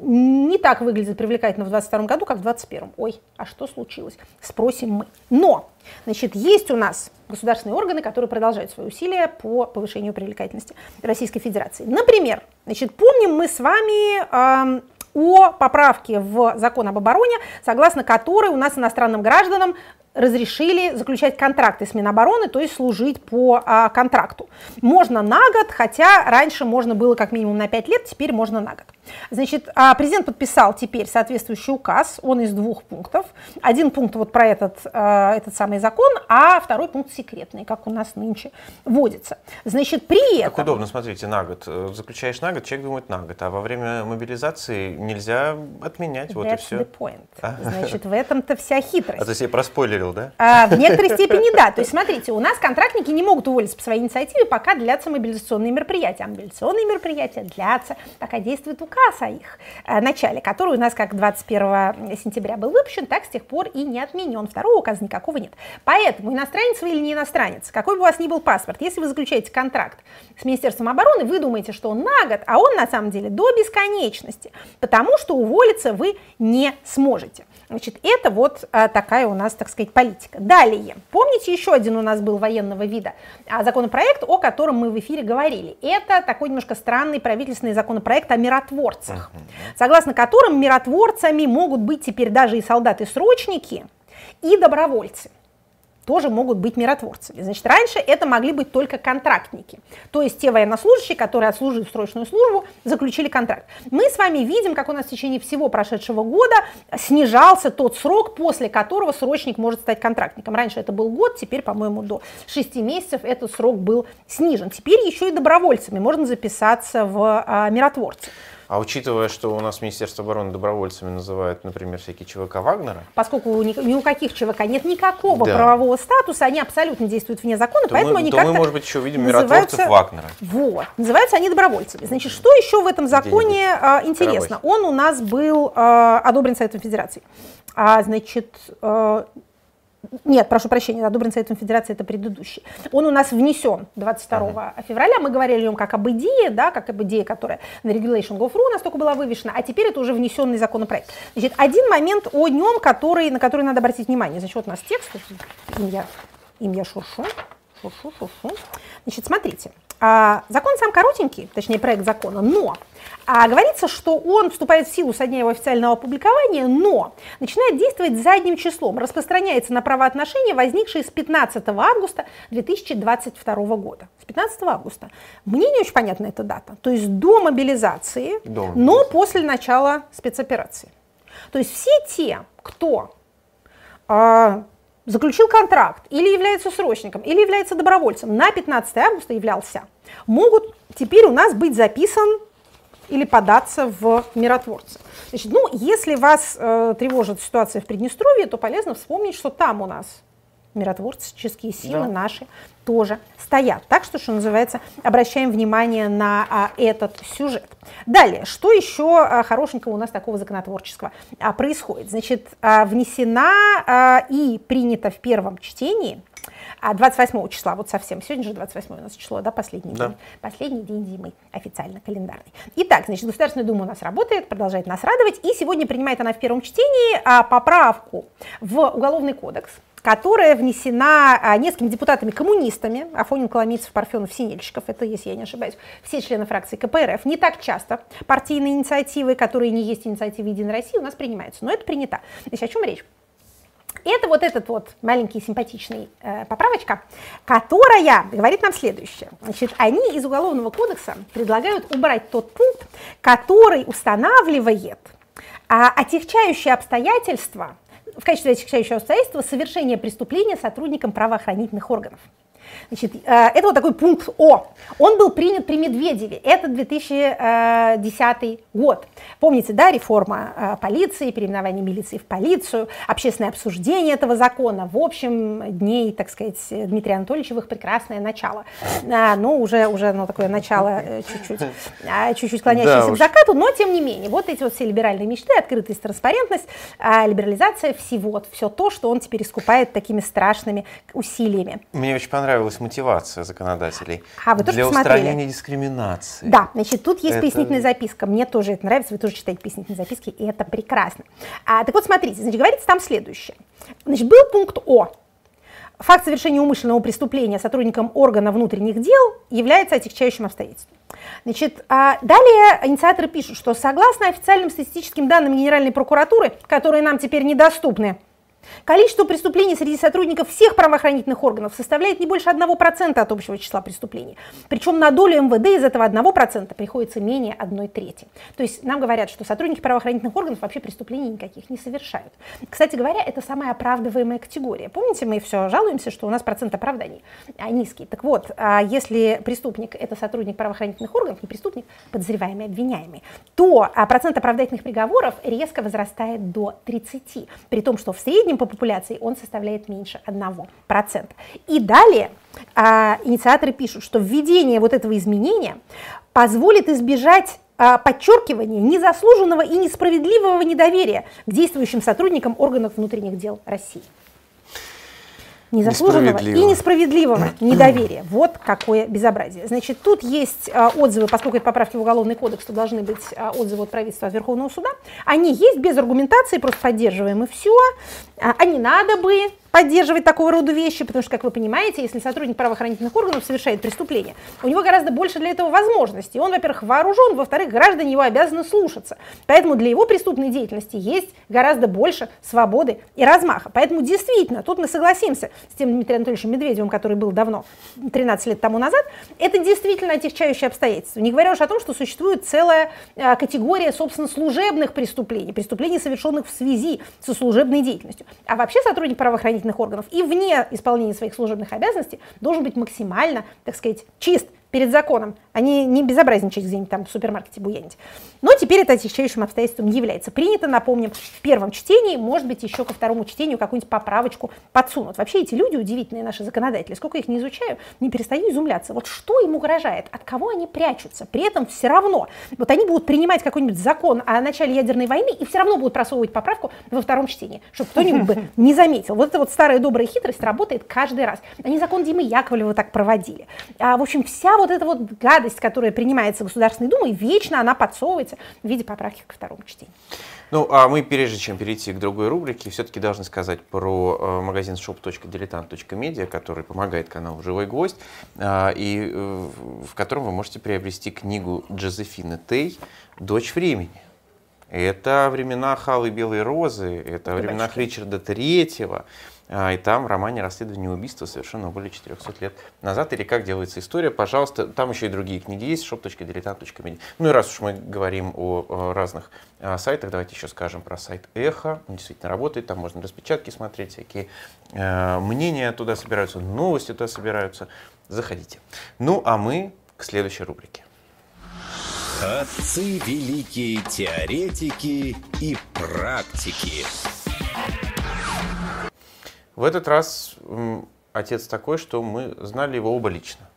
не так выглядит привлекательно в 2022 году, как в 2021. Ой, а что случилось? Спросим мы. Но, значит, есть у нас государственные органы, которые продолжают свои усилия по повышению привлекательности Российской Федерации. Например, значит, помним мы с вами эм, о поправке в закон об обороне, согласно которой у нас иностранным гражданам разрешили заключать контракты с Минобороны, то есть служить по а, контракту. Можно на год, хотя раньше можно было как минимум на 5 лет, теперь можно на год. Значит, а, президент подписал теперь соответствующий указ, он из двух пунктов. Один пункт вот про этот, а, этот самый закон, а второй пункт секретный, как у нас нынче водится. Значит, при этом... Как удобно, смотрите, на год. Э, заключаешь на год, человек думает на год, а во время мобилизации нельзя отменять, вот That's и все. the point. Значит, в этом-то вся хитрость. А ты себе проспойлерил, да? А, в некоторой степени да. То есть, смотрите, у нас контрактники не могут уволиться по своей инициативе, пока длятся мобилизационные мероприятия. А мобилизационные мероприятия длятся, пока действует указ о их э, начале, который у нас как 21 сентября был выпущен, так с тех пор и не отменен. Второго указа никакого нет. Поэтому иностранец вы или не иностранец, какой бы у вас ни был паспорт, если вы заключаете контракт с Министерством обороны, вы думаете, что он на год, а он на самом деле до бесконечности, потому что уволиться вы не сможете. Значит, это вот а, такая у нас, так сказать, политика. Далее, помните, еще один у нас был военного вида а, законопроект, о котором мы в эфире говорили. Это такой немножко странный правительственный законопроект о миротворцах, согласно которым миротворцами могут быть теперь даже и солдаты-срочники, и добровольцы тоже могут быть миротворцами. Значит, раньше это могли быть только контрактники, то есть те военнослужащие, которые, отслужив срочную службу, заключили контракт. Мы с вами видим, как у нас в течение всего прошедшего года снижался тот срок, после которого срочник может стать контрактником. Раньше это был год, теперь, по-моему, до 6 месяцев этот срок был снижен. Теперь еще и добровольцами можно записаться в а, миротворцы. А учитывая, что у нас Министерство обороны добровольцами называют, например, всякие ЧВК Вагнера, Поскольку ни, ни у каких ЧВК нет никакого Да. правового статуса, они абсолютно действуют вне закона, то, поэтому мы, они то как-то мы, может быть, еще увидим миротворцев Вагнера. Вот. Называются они добровольцами. Значит, что еще в этом законе а, интересно? Он у нас был а, одобрен Советом Федерации. А, значит, а, нет, прошу прощения, одобрен Советом Федерации, это предыдущий. Он у нас внесен 22 февраля. Мы говорили о нем как об идее, да, как об идее, которая на regulation.gov.ru у нас только была вывешена, а теперь это уже внесенный законопроект. Значит, один момент о нем, который, на который надо обратить внимание. Значит, вот у нас текст, им я, им я шуршу, шуршу, шуршу. Значит, смотрите, а, закон сам коротенький, точнее проект закона, но а, говорится, что он вступает в силу со дня его официального опубликования, но начинает действовать задним числом, распространяется на правоотношения, возникшие с 15 августа 2022 года. С 15 августа. Мне не очень понятна эта дата. То есть до мобилизации, До но мобилизации. после начала спецоперации. То есть все те, кто а, заключил контракт или является срочником, или является добровольцем, на 15 августа являлся, могут теперь у нас быть записан или податься в миротворцы. Значит, ну, если вас э, тревожит ситуация в Приднестровье, то полезно вспомнить, что там у нас миротворческие силы Да. наши тоже стоят. Так что, что называется, обращаем внимание на а, этот сюжет. Далее, что еще а, хорошенького у нас такого законотворческого а, происходит? Значит, а, внесена а, и принята в первом чтении а 28 числа, вот совсем, сегодня же 28 у нас число, да, последний Да. день, последний день зимы, официально календарный. Итак, значит, Государственная Дума у нас работает, продолжает нас радовать, и сегодня принимает она в первом чтении а, поправку в Уголовный кодекс, которая внесена а, несколькими депутатами-коммунистами, Афонин, Коломийцев, Парфенов, Синельщиков, это, если я не ошибаюсь, все члены фракции КПРФ. Не так часто партийные инициативы, которые не есть инициативы Единой России, у нас принимаются, но это принято. Значит, о чем речь? Это вот этот вот маленький симпатичный э, поправочка, которая говорит нам следующее. Значит, они из Уголовного кодекса предлагают убрать тот пункт, который устанавливает а, отягчающие обстоятельства, в качестве отягчающего обстоятельства совершения преступления сотрудникам правоохранительных органов. Значит, э, это вот такой пункт О. Он был принят при Медведеве. Это 2010 год. Помните, да, реформа э, полиции, переименование милиции в полицию, общественное обсуждение этого закона. В общем, дней, так сказать, Дмитрия Анатольевича в их прекрасное начало. А, Ну, уже, уже ну, такое начало э, чуть-чуть, чуть-чуть клонящееся Да к закату, но тем не менее, вот эти вот все либеральные мечты, открытость, транспарентность, либерализация всего, все то, что он теперь искупает такими страшными усилиями. Мне очень понравилась мотивация законодателей А, вы тоже для посмотрели? устранения дискриминации. Да, значит, тут есть Это- пояснительная записка. Мне тоже это нравится, вы тоже читаете пояснительные записки, и это прекрасно. А, так вот, смотрите, значит, говорится там следующее. Значит, был пункт О. Факт совершения умышленного преступления сотрудником органа внутренних дел является отягчающим обстоятельством. Значит, а далее инициаторы пишут, что согласно официальным статистическим данным Генеральной прокуратуры, которые нам теперь недоступны, Количество преступлений среди сотрудников всех правоохранительных органов составляет не больше 1% от общего числа преступлений. Причем на долю МВД из этого 1% приходится менее 1 трети. То есть нам говорят, что сотрудники правоохранительных органов вообще преступлений никаких не совершают. Кстати говоря, это самая оправдываемая категория. Помните, мы все жалуемся, что у нас процент оправданий низкий. Так вот, а если преступник – это сотрудник правоохранительных органов, не преступник, подозреваемый, обвиняемый, то а, процент оправдательных приговоров резко возрастает до 30, при том, что в среднем по популяции он составляет меньше 1%. И далее а, инициаторы пишут, что введение вот этого изменения позволит избежать а, подчеркивания незаслуженного и несправедливого недоверия к действующим сотрудникам органов внутренних дел России незаслуженного и несправедливого недоверия. Вот какое безобразие. Значит, тут есть а, отзывы, поскольку это поправки в Уголовный кодекс, то должны быть а, отзывы от правительства от Верховного суда. Они есть без аргументации, просто поддерживаем и все. А, а не надо бы, поддерживать такого рода вещи, потому что, как вы понимаете, если сотрудник правоохранительных органов совершает преступление, у него гораздо больше для этого возможностей. Он, во-первых, вооружен, во-вторых, граждане его обязаны слушаться. Поэтому для его преступной деятельности есть гораздо больше свободы и размаха. Поэтому действительно, тут мы согласимся с тем Дмитрием Анатольевичем Медведевым, который был давно, 13 лет тому назад, это действительно отягчающее обстоятельство. Не говоря уж о том, что существует целая а, категория, собственно, служебных преступлений, преступлений, совершенных в связи со служебной деятельностью. А вообще сотрудник правоохранительных правоохранительных органов и вне исполнения своих служебных обязанностей должен быть максимально, так сказать, чист перед законом, а не, не безобразничать где-нибудь там в супермаркете буянить. Но теперь это отягчающим обстоятельством является. Принято, напомним, в первом чтении, может быть, еще ко второму чтению какую-нибудь поправочку подсунут. Вообще эти люди, удивительные наши законодатели, сколько их не изучаю, не перестаю изумляться. Вот что им угрожает, от кого они прячутся? При этом все равно, вот они будут принимать какой-нибудь закон о начале ядерной войны и все равно будут просовывать поправку во втором чтении, чтобы кто-нибудь бы не заметил. Вот эта вот старая добрая хитрость работает каждый раз. Они закон Димы Яковлева так проводили. А, в общем, вся вот эта вот гадость, которая принимается Государственной Думой, вечно она подсовывается в виде поправки ко второму чтению. Ну, а мы, прежде чем перейти к другой рубрике, все-таки должны сказать про э, магазин shop.diletant.media, который помогает каналу «Живой гвоздь», э, и э, в котором вы можете приобрести книгу Джозефины Тей «Дочь времени». Это времена Халы Белой Розы, это времена Ричарда Третьего. А, и там в романе «Расследование убийства» совершенно более 400 лет назад, или «Как делается история», пожалуйста, там еще и другие книги есть, shop.diletant.media. Ну и раз уж мы говорим о, разных а, сайтах, давайте еще скажем про сайт «Эхо», он действительно работает, там можно распечатки смотреть, всякие э, мнения туда собираются, новости туда собираются, заходите. Ну а мы к следующей рубрике. Отцы великие теоретики и практики. В этот раз отец такой, что мы знали его оба лично.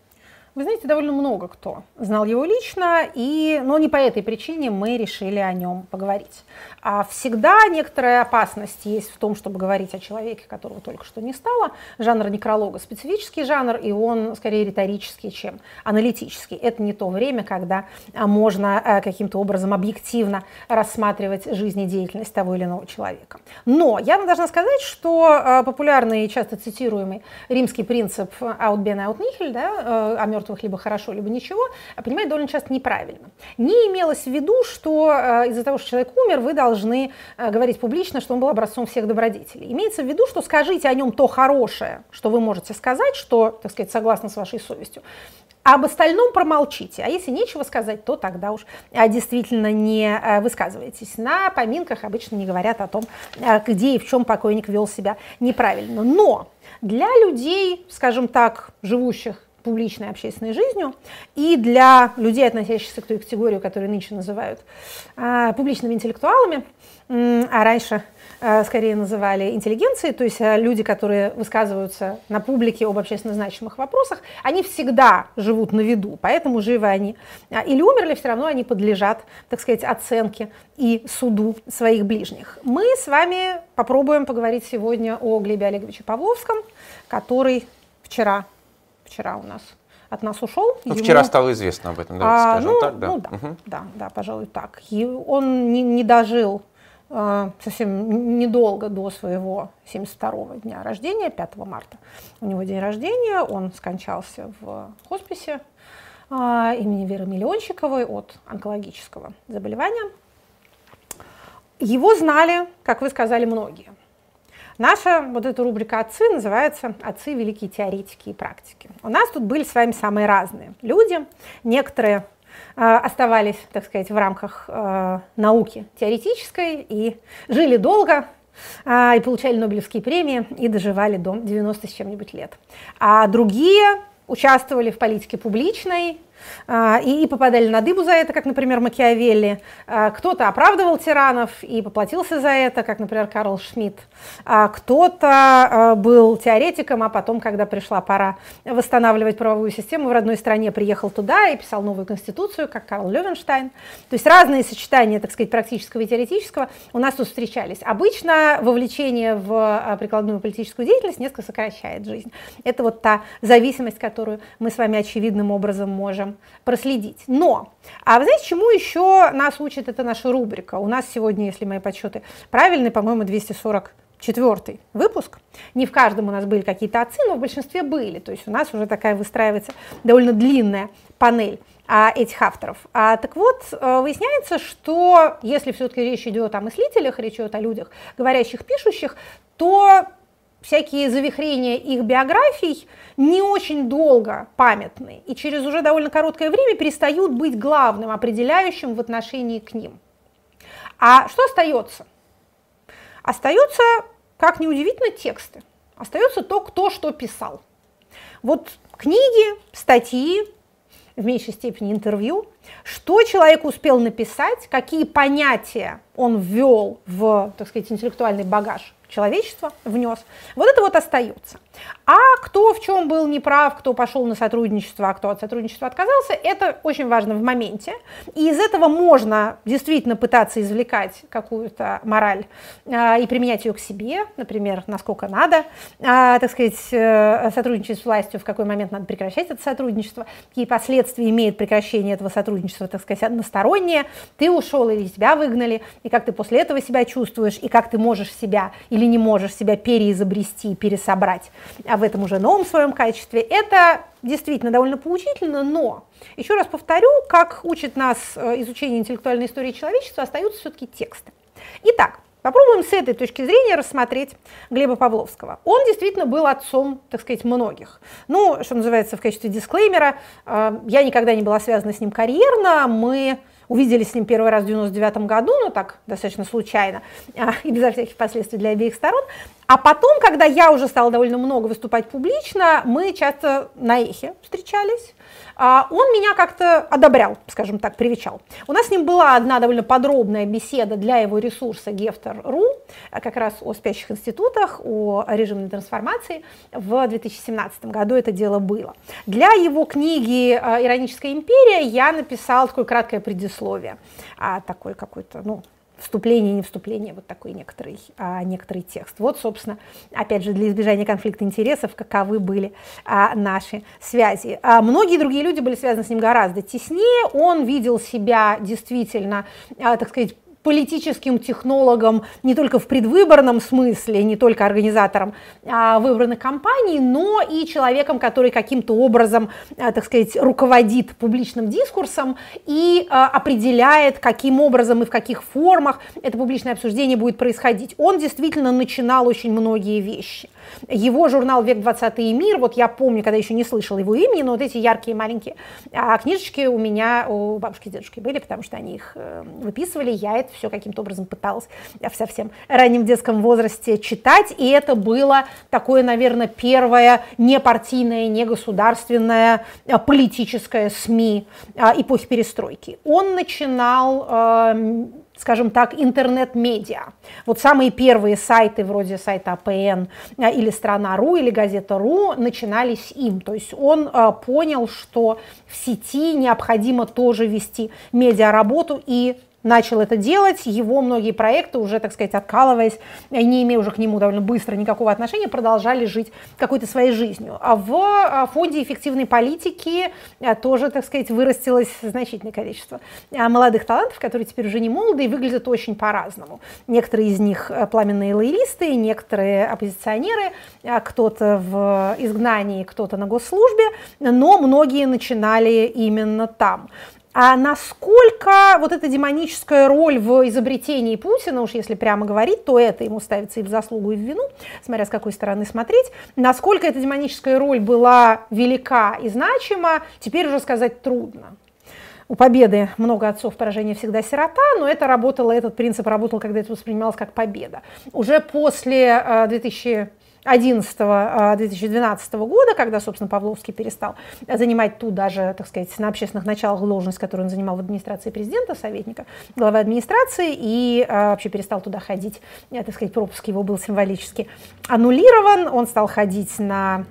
Вы знаете, довольно много кто знал его лично, и, но не по этой причине мы решили о нем поговорить. А всегда некоторая опасность есть в том, чтобы говорить о человеке, которого только что не стало. Жанр некролога специфический жанр, и он скорее риторический, чем аналитический. Это не то время, когда а, можно а, каким-то образом объективно рассматривать жизнедеятельность того или иного человека. Но я вам должна сказать, что а, популярный и часто цитируемый римский принцип «out ben out nihil», да, о мертвых либо хорошо, либо ничего, понимает довольно часто неправильно. Не имелось в виду, что из-за того, что человек умер, вы должны э, говорить публично, что он был образцом всех добродетелей. Имеется в виду, что скажите о нем то хорошее, что вы можете сказать, что, так сказать, согласно с вашей совестью, а об остальном промолчите. А если нечего сказать, то тогда уж э, действительно не э, высказывайтесь. На поминках обычно не говорят о том, где и в чем покойник вел себя неправильно. Но для людей, скажем так, живущих публичной общественной жизнью, и для людей, относящихся к той категории, которую нынче называют а, публичными интеллектуалами, а раньше а, скорее называли интеллигенцией, то есть а, люди, которые высказываются на публике об общественно значимых вопросах, они всегда живут на виду, поэтому живы они а, или умерли, все равно они подлежат, так сказать, оценке и суду своих ближних. Мы с вами попробуем поговорить сегодня о Глебе Олеговиче Павловском, который вчера вчера у нас от нас ушел. Ну, ему... Вчера стало известно об этом, давайте а, скажем ну, так. Да. Ну да, угу. да, да, пожалуй, так. И он не, не дожил э, совсем недолго до своего 72-го дня рождения, 5 марта. У него день рождения, он скончался в хосписе э, имени Веры Миллионщиковой от онкологического заболевания. Его знали, как вы сказали, многие. Наша вот эта рубрика «Отцы» называется «Отцы – великие теоретики и практики». У нас тут были с вами самые разные люди. Некоторые э, оставались, так сказать, в рамках э, науки теоретической и жили долго, э, и получали Нобелевские премии, и доживали до 90 с чем-нибудь лет. А другие участвовали в политике публичной, а, и, попадали на дыбу за это, как, например, Макиавелли. А, кто-то оправдывал тиранов и поплатился за это, как, например, Карл Шмидт. А кто-то был теоретиком, а потом, когда пришла пора восстанавливать правовую систему в родной стране, приехал туда и писал новую конституцию, как Карл Левенштайн. То есть разные сочетания, так сказать, практического и теоретического у нас тут встречались. Обычно вовлечение в прикладную политическую деятельность несколько сокращает жизнь. Это вот та зависимость, которую мы с вами очевидным образом можем проследить. Но, а вы знаете, чему еще нас учит эта наша рубрика? У нас сегодня, если мои подсчеты правильные, по-моему, 240 четвертый выпуск. Не в каждом у нас были какие-то отцы, но в большинстве были. То есть у нас уже такая выстраивается довольно длинная панель а, этих авторов. А, так вот, э, выясняется, что если все-таки речь идет о мыслителях, речь идет о людях, говорящих, пишущих, то всякие завихрения их биографий не очень долго памятны и через уже довольно короткое время перестают быть главным, определяющим в отношении к ним. А что остается? Остаются, как неудивительно, тексты. Остается то, кто что писал. Вот книги, статьи, в меньшей степени интервью, что человек успел написать, какие понятия он ввел в, так сказать, интеллектуальный багаж человечества внес, вот это вот остается. А кто в чем был неправ, кто пошел на сотрудничество, а кто от сотрудничества отказался, это очень важно в моменте. И из этого можно действительно пытаться извлекать какую-то мораль а, и применять ее к себе, например, насколько надо, а, так сказать, э, сотрудничать с властью, в какой момент надо прекращать это сотрудничество, какие последствия имеет прекращение этого сотрудничества, так сказать, одностороннее, ты ушел или тебя выгнали, и как ты после этого себя чувствуешь, и как ты можешь себя или не можешь себя переизобрести, пересобрать а в этом уже новом своем качестве, это действительно довольно поучительно, но, еще раз повторю, как учит нас э, изучение интеллектуальной истории человечества, остаются все-таки тексты. Итак, Попробуем с этой точки зрения рассмотреть Глеба Павловского. Он действительно был отцом, так сказать, многих. Ну, что называется, в качестве дисклеймера, э, я никогда не была связана с ним карьерно, мы увидели с ним первый раз в 99 году, но так достаточно случайно а, и безо всяких последствий для обеих сторон. А потом, когда я уже стала довольно много выступать публично, мы часто на эхе встречались. А, он меня как-то одобрял, скажем так, привечал. У нас с ним была одна довольно подробная беседа для его ресурса Gefter.ru, а, как раз о спящих институтах, о режимной трансформации. В 2017 году это дело было. Для его книги а, «Ироническая империя» я написала такое краткое предисловие, такой какой-то, ну, вступление, не вступление, вот такой некоторый, а, некоторый текст. Вот, собственно, опять же, для избежания конфликта интересов, каковы были а, наши связи. А многие другие люди были связаны с ним гораздо теснее. Он видел себя действительно, а, так сказать, политическим технологом не только в предвыборном смысле, не только организатором а, выбранных кампаний, но и человеком, который каким-то образом, а, так сказать, руководит публичным дискурсом и а, определяет, каким образом и в каких формах это публичное обсуждение будет происходить. Он действительно начинал очень многие вещи. Его журнал «Век 20 и мир», вот я помню, когда еще не слышал его имени, но вот эти яркие маленькие а книжечки у меня, у бабушки и дедушки были, потому что они их э, выписывали, я это все каким-то образом пыталась в совсем раннем детском возрасте читать, и это было такое, наверное, первое непартийное, негосударственное а, политическое СМИ а, эпохи перестройки. Он начинал скажем так, интернет-медиа. Вот самые первые сайты вроде сайта АПН э, или Страна.ру или Газета.ру начинались им. То есть он э, понял, что в сети необходимо тоже вести медиаработу и начал это делать, его многие проекты уже, так сказать, откалываясь, не имея уже к нему довольно быстро никакого отношения, продолжали жить какой-то своей жизнью. А в а, фонде эффективной политики а, тоже, так сказать, вырастилось значительное количество молодых талантов, которые теперь уже не молоды и выглядят очень по-разному. Некоторые из них пламенные лоялисты, некоторые оппозиционеры, кто-то в изгнании, кто-то на госслужбе, но многие начинали именно там. А насколько вот эта демоническая роль в изобретении Путина, уж если прямо говорить, то это ему ставится и в заслугу, и в вину, смотря с какой стороны смотреть, насколько эта демоническая роль была велика и значима, теперь уже сказать трудно. У победы много отцов, поражение всегда сирота, но это работало, этот принцип работал, когда это воспринималось как победа. Уже после 2000 2011-2012 а, года, когда, собственно, Павловский перестал занимать ту даже, так сказать, на общественных началах должность, которую он занимал в администрации президента, советника, главы администрации, и а, вообще перестал туда ходить, так сказать, пропуск его был символически аннулирован, он стал ходить на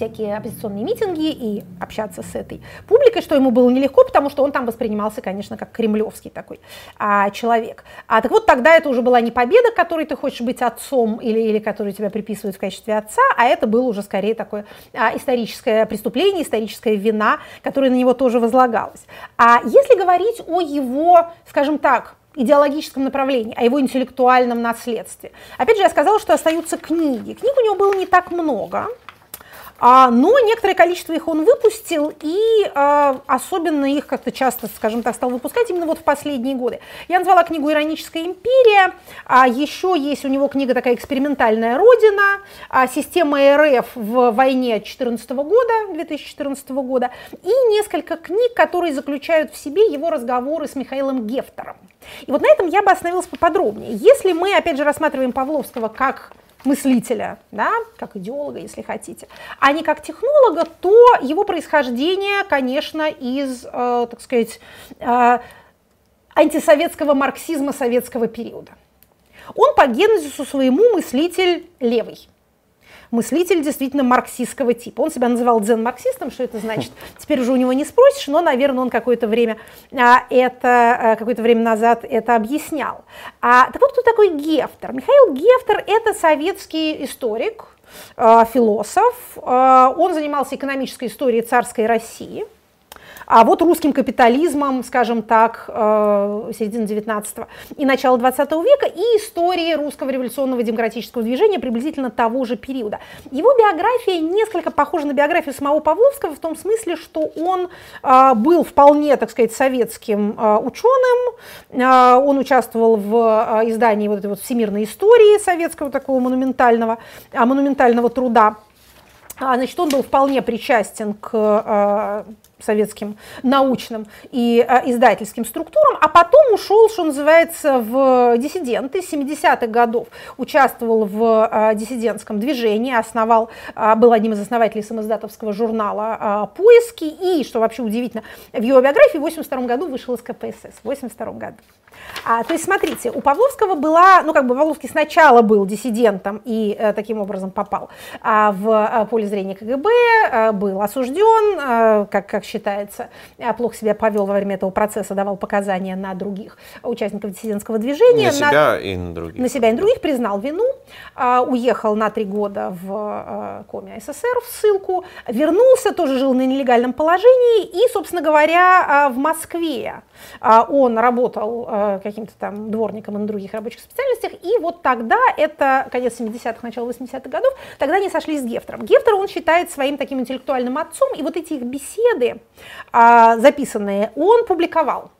всякие оппозиционные митинги и общаться с этой публикой, что ему было нелегко, потому что он там воспринимался, конечно, как кремлевский такой а, человек. А так вот тогда это уже была не победа, которой ты хочешь быть отцом или, или которую тебя приписывают в качестве отца, а это было уже скорее такое а, историческое преступление, историческая вина, которая на него тоже возлагалась. А если говорить о его, скажем так, идеологическом направлении, о его интеллектуальном наследстве. Опять же, я сказала, что остаются книги. Книг у него было не так много, но некоторое количество их он выпустил, и а, особенно их как-то часто, скажем так, стал выпускать именно вот в последние годы. Я назвала книгу «Ироническая империя», а еще есть у него книга такая «Экспериментальная родина», а, «Система РФ в войне 2014 года», 2014 года, и несколько книг, которые заключают в себе его разговоры с Михаилом Гефтером. И вот на этом я бы остановилась поподробнее. Если мы, опять же, рассматриваем Павловского как мыслителя, да, как идеолога, если хотите, а не как технолога, то его происхождение, конечно, из, э, так сказать, э, антисоветского марксизма советского периода. Он по генезису своему мыслитель левый мыслитель действительно марксистского типа. Он себя называл дзен-марксистом, что это значит? Теперь уже у него не спросишь, но, наверное, он какое-то время а, это, а, какое-то время назад это объяснял. А, так вот, кто такой Гефтер? Михаил Гефтер – это советский историк, а, философ. Он занимался экономической историей царской России – а вот русским капитализмом, скажем так, э, середины 19 и начала 20 века, и истории русского революционного демократического движения приблизительно того же периода. Его биография несколько похожа на биографию самого Павловского в том смысле, что он э, был вполне, так сказать, советским э, ученым, он участвовал в издании вот этой вот всемирной истории советского такого монументального, монументального труда. А, значит, он был вполне причастен к советским научным и э, издательским структурам, а потом ушел, что называется, в диссиденты 70-х годов, участвовал в э, диссидентском движении, основал, э, был одним из основателей самоздатовского журнала «Поиски», и, что вообще удивительно, в его биографии в 82 году вышел из КПСС, в 82 году. А, то есть, смотрите, у Павловского была, ну, как бы Павловский сначала был диссидентом и э, таким образом попал а, в а, поле зрения КГБ, а, был осужден, а, как, как считается, а, плохо себя повел во время этого процесса, давал показания на других участников диссидентского движения. На себя на, и на других. На себя и на других, признал вину, а, уехал на три года в а, Коми СССР в ссылку, вернулся, тоже жил на нелегальном положении и, собственно говоря, в Москве он работал каким-то там дворником и на других рабочих специальностях, и вот тогда, это конец 70-х, начало 80-х годов, тогда они сошлись с Гефтером. Гефтер он считает своим таким интеллектуальным отцом, и вот эти их беседы, записанные, он публиковал.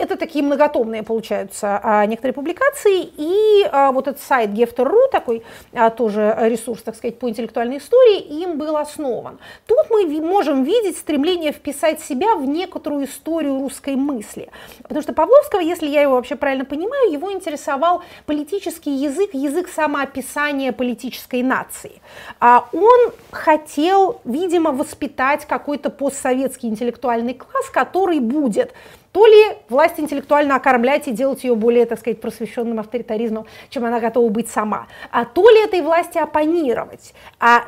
Это такие многотомные, получаются, а, некоторые публикации. И а, вот этот сайт Gefter.ru, такой а, тоже ресурс, так сказать, по интеллектуальной истории, им был основан. Тут мы можем видеть стремление вписать себя в некоторую историю русской мысли. Потому что Павловского, если я его вообще правильно понимаю, его интересовал политический язык, язык самоописания политической нации. Он хотел, видимо, воспитать какой-то постсоветский интеллектуальный класс, который будет то ли власть интеллектуально окормлять и делать ее более, так сказать, просвещенным авторитаризмом, чем она готова быть сама, а то ли этой власти оппонировать. А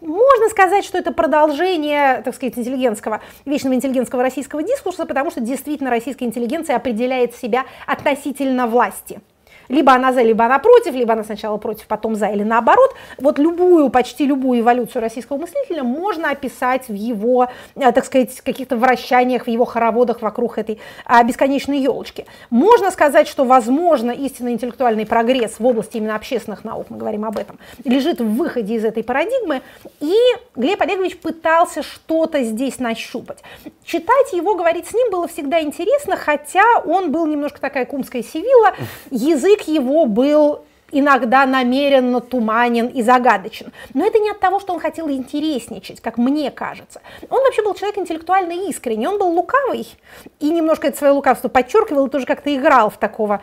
можно сказать, что это продолжение, так сказать, интеллигентского, вечного интеллигентского российского дискурса, потому что действительно российская интеллигенция определяет себя относительно власти Либо она за, либо она против, либо она сначала против, потом за, или наоборот. Вот любую, почти любую эволюцию российского мыслителя можно описать в его, э, так сказать, каких-то вращаниях, в его хороводах вокруг этой а, бесконечной елочки. Можно сказать, что, возможно, истинный интеллектуальный прогресс в области именно общественных наук, мы говорим об этом, лежит в выходе из этой парадигмы, и Глеб Олегович пытался что-то здесь нащупать. Читать его, говорить с ним было всегда интересно, хотя он был немножко такая кумская сивила, язык его был иногда намеренно туманен и загадочен. Но это не от того, что он хотел интересничать, как мне кажется. Он вообще был человек интеллектуально искренний, он был лукавый, и немножко это свое лукавство подчеркивал, и тоже как-то играл в такого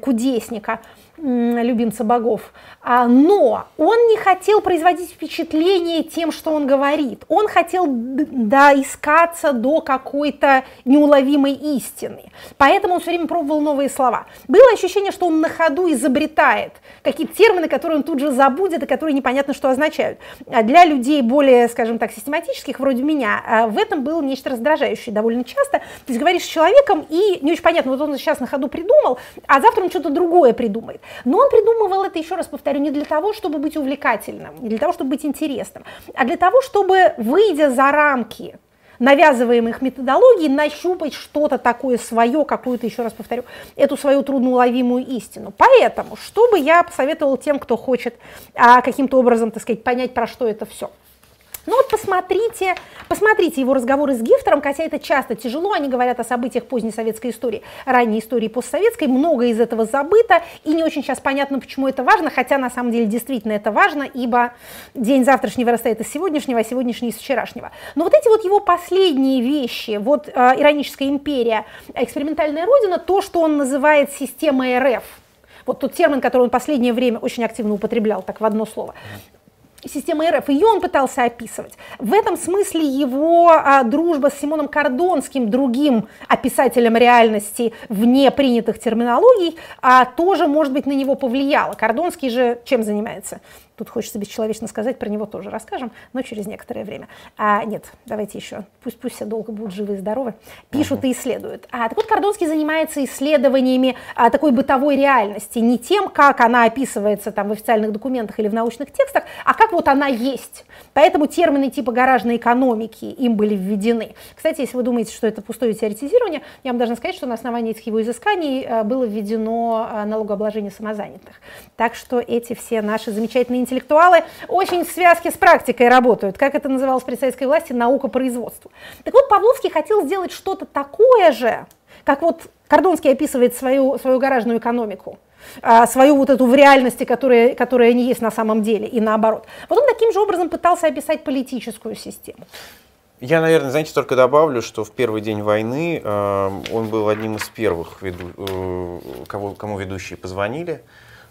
кудесника любимца богов. А, но он не хотел производить впечатление тем, что он говорит. Он хотел доискаться до какой-то неуловимой истины. Поэтому он все время пробовал новые слова. Было ощущение, что он на ходу изобретает какие-то термины, которые он тут же забудет и которые непонятно что означают. А для людей более, скажем так, систематических, вроде меня, а, в этом было нечто раздражающее довольно часто. То есть говоришь с человеком, и не очень понятно, вот он сейчас на ходу придумал, а завтра он что-то другое придумает. Но он придумывал это, еще раз повторю, не для того, чтобы быть увлекательным, не для того, чтобы быть интересным, а для того, чтобы, выйдя за рамки навязываемых методологий, нащупать что-то такое свое, какую-то, еще раз повторю, эту свою трудноуловимую истину. Поэтому, что бы я посоветовала тем, кто хочет а, каким-то образом, так сказать, понять, про что это все – ну вот посмотрите, посмотрите его разговоры с Гифтером, хотя это часто тяжело, они говорят о событиях поздней советской истории, ранней истории постсоветской, много из этого забыто, и не очень сейчас понятно, почему это важно, хотя на самом деле действительно это важно, ибо день завтрашний вырастает из сегодняшнего, а сегодняшний из вчерашнего. Но вот эти вот его последние вещи, вот э, ироническая империя, экспериментальная родина, то, что он называет системой РФ, вот тот термин, который он последнее время очень активно употреблял, так в одно слово системы РФ, ее он пытался описывать. В этом смысле его а, дружба с Симоном Кордонским, другим описателем реальности вне принятых терминологий, а, тоже, может быть, на него повлияла. Кордонский же чем занимается? Тут хочется бесчеловечно сказать, про него тоже расскажем, но через некоторое время. А, нет, давайте еще, пусть, пусть все долго будут живы и здоровы, пишут uh-huh. и исследуют. А, так вот, Кордонский занимается исследованиями а, такой бытовой реальности, не тем, как она описывается там в официальных документах или в научных текстах, а как вот она есть. Поэтому термины типа гаражной экономики им были введены. Кстати, если вы думаете, что это пустое теоретизирование, я вам должна сказать, что на основании этих его изысканий а, было введено а, налогообложение самозанятых. Так что эти все наши замечательные интеллектуалы очень в связке с практикой работают, как это называлось при советской власти, наука производству. Так вот, Павловский хотел сделать что-то такое же, как вот Кордонский описывает свою, свою гаражную экономику, а, свою вот эту в реальности, которая, которая не есть на самом деле, и наоборот. Вот он таким же образом пытался описать политическую систему. Я, наверное, знаете, только добавлю, что в первый день войны э, он был одним из первых, веду, э, кого, кому ведущие позвонили.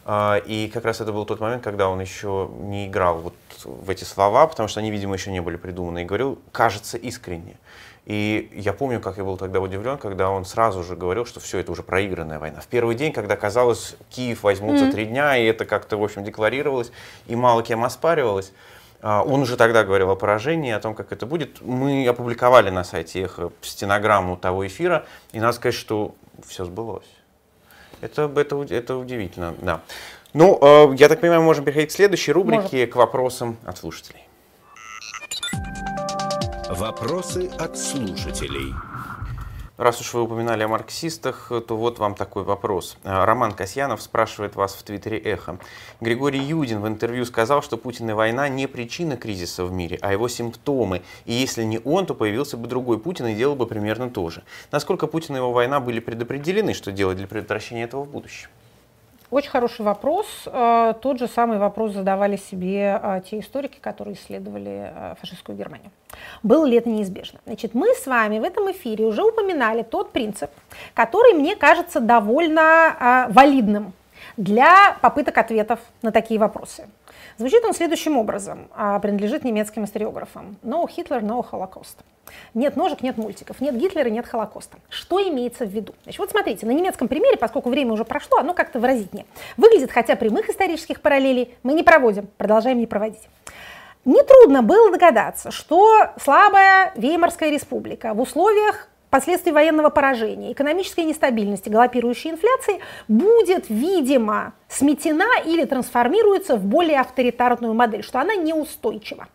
И как раз это был тот момент, когда он еще не играл вот в эти слова, потому что они, видимо, еще не были придуманы, и говорил, кажется, искренне. И я помню, как я был тогда удивлен, когда он сразу же говорил, что все это уже проигранная война. В первый день, когда казалось, Киев возьмут за три дня, и это как-то, в общем, декларировалось, и мало кем оспаривалось, а, он уже тогда говорил о поражении, о том, как это будет. Мы опубликовали на сайте Эхо стенограмму того эфира, и надо сказать, что все сбылось. Это, это, это удивительно, да. Ну, э, я так понимаю, мы можем переходить к следующей рубрике, Может. к вопросам от слушателей. Вопросы от слушателей. Раз уж вы упоминали о марксистах, то вот вам такой вопрос. Э, Роман Касьянов спрашивает вас в Твиттере «Эхо». Григорий Юдин в интервью сказал, что Путин и война не причина кризиса в мире, а его симптомы. И если не он, то появился бы другой Путин и делал бы примерно то же. Насколько Путин и его война были предопределены, что делать для предотвращения этого в будущем? Очень хороший вопрос. Э, тот же самый вопрос задавали себе э, те историки, которые исследовали э, фашистскую Германию. Было ли это неизбежно? Значит, мы с вами в этом эфире уже упоминали тот принцип, который мне кажется довольно валидным для попыток ответов на такие вопросы. Звучит он следующим образом, принадлежит немецким историографам. No Hitler, no Holocaust. Нет ножек, нет мультиков, нет Гитлера, нет Холокоста. Что имеется в виду? Значит, вот смотрите, на немецком примере, поскольку время уже прошло, оно как-то выразительнее. Выглядит, хотя прямых исторических параллелей мы не проводим, продолжаем не проводить. Нетрудно было догадаться, что слабая Веймарская республика в условиях последствий военного поражения, экономической нестабильности, галопирующей инфляции будет, видимо, сметена или трансформируется в более авторитарную модель, что она неустойчива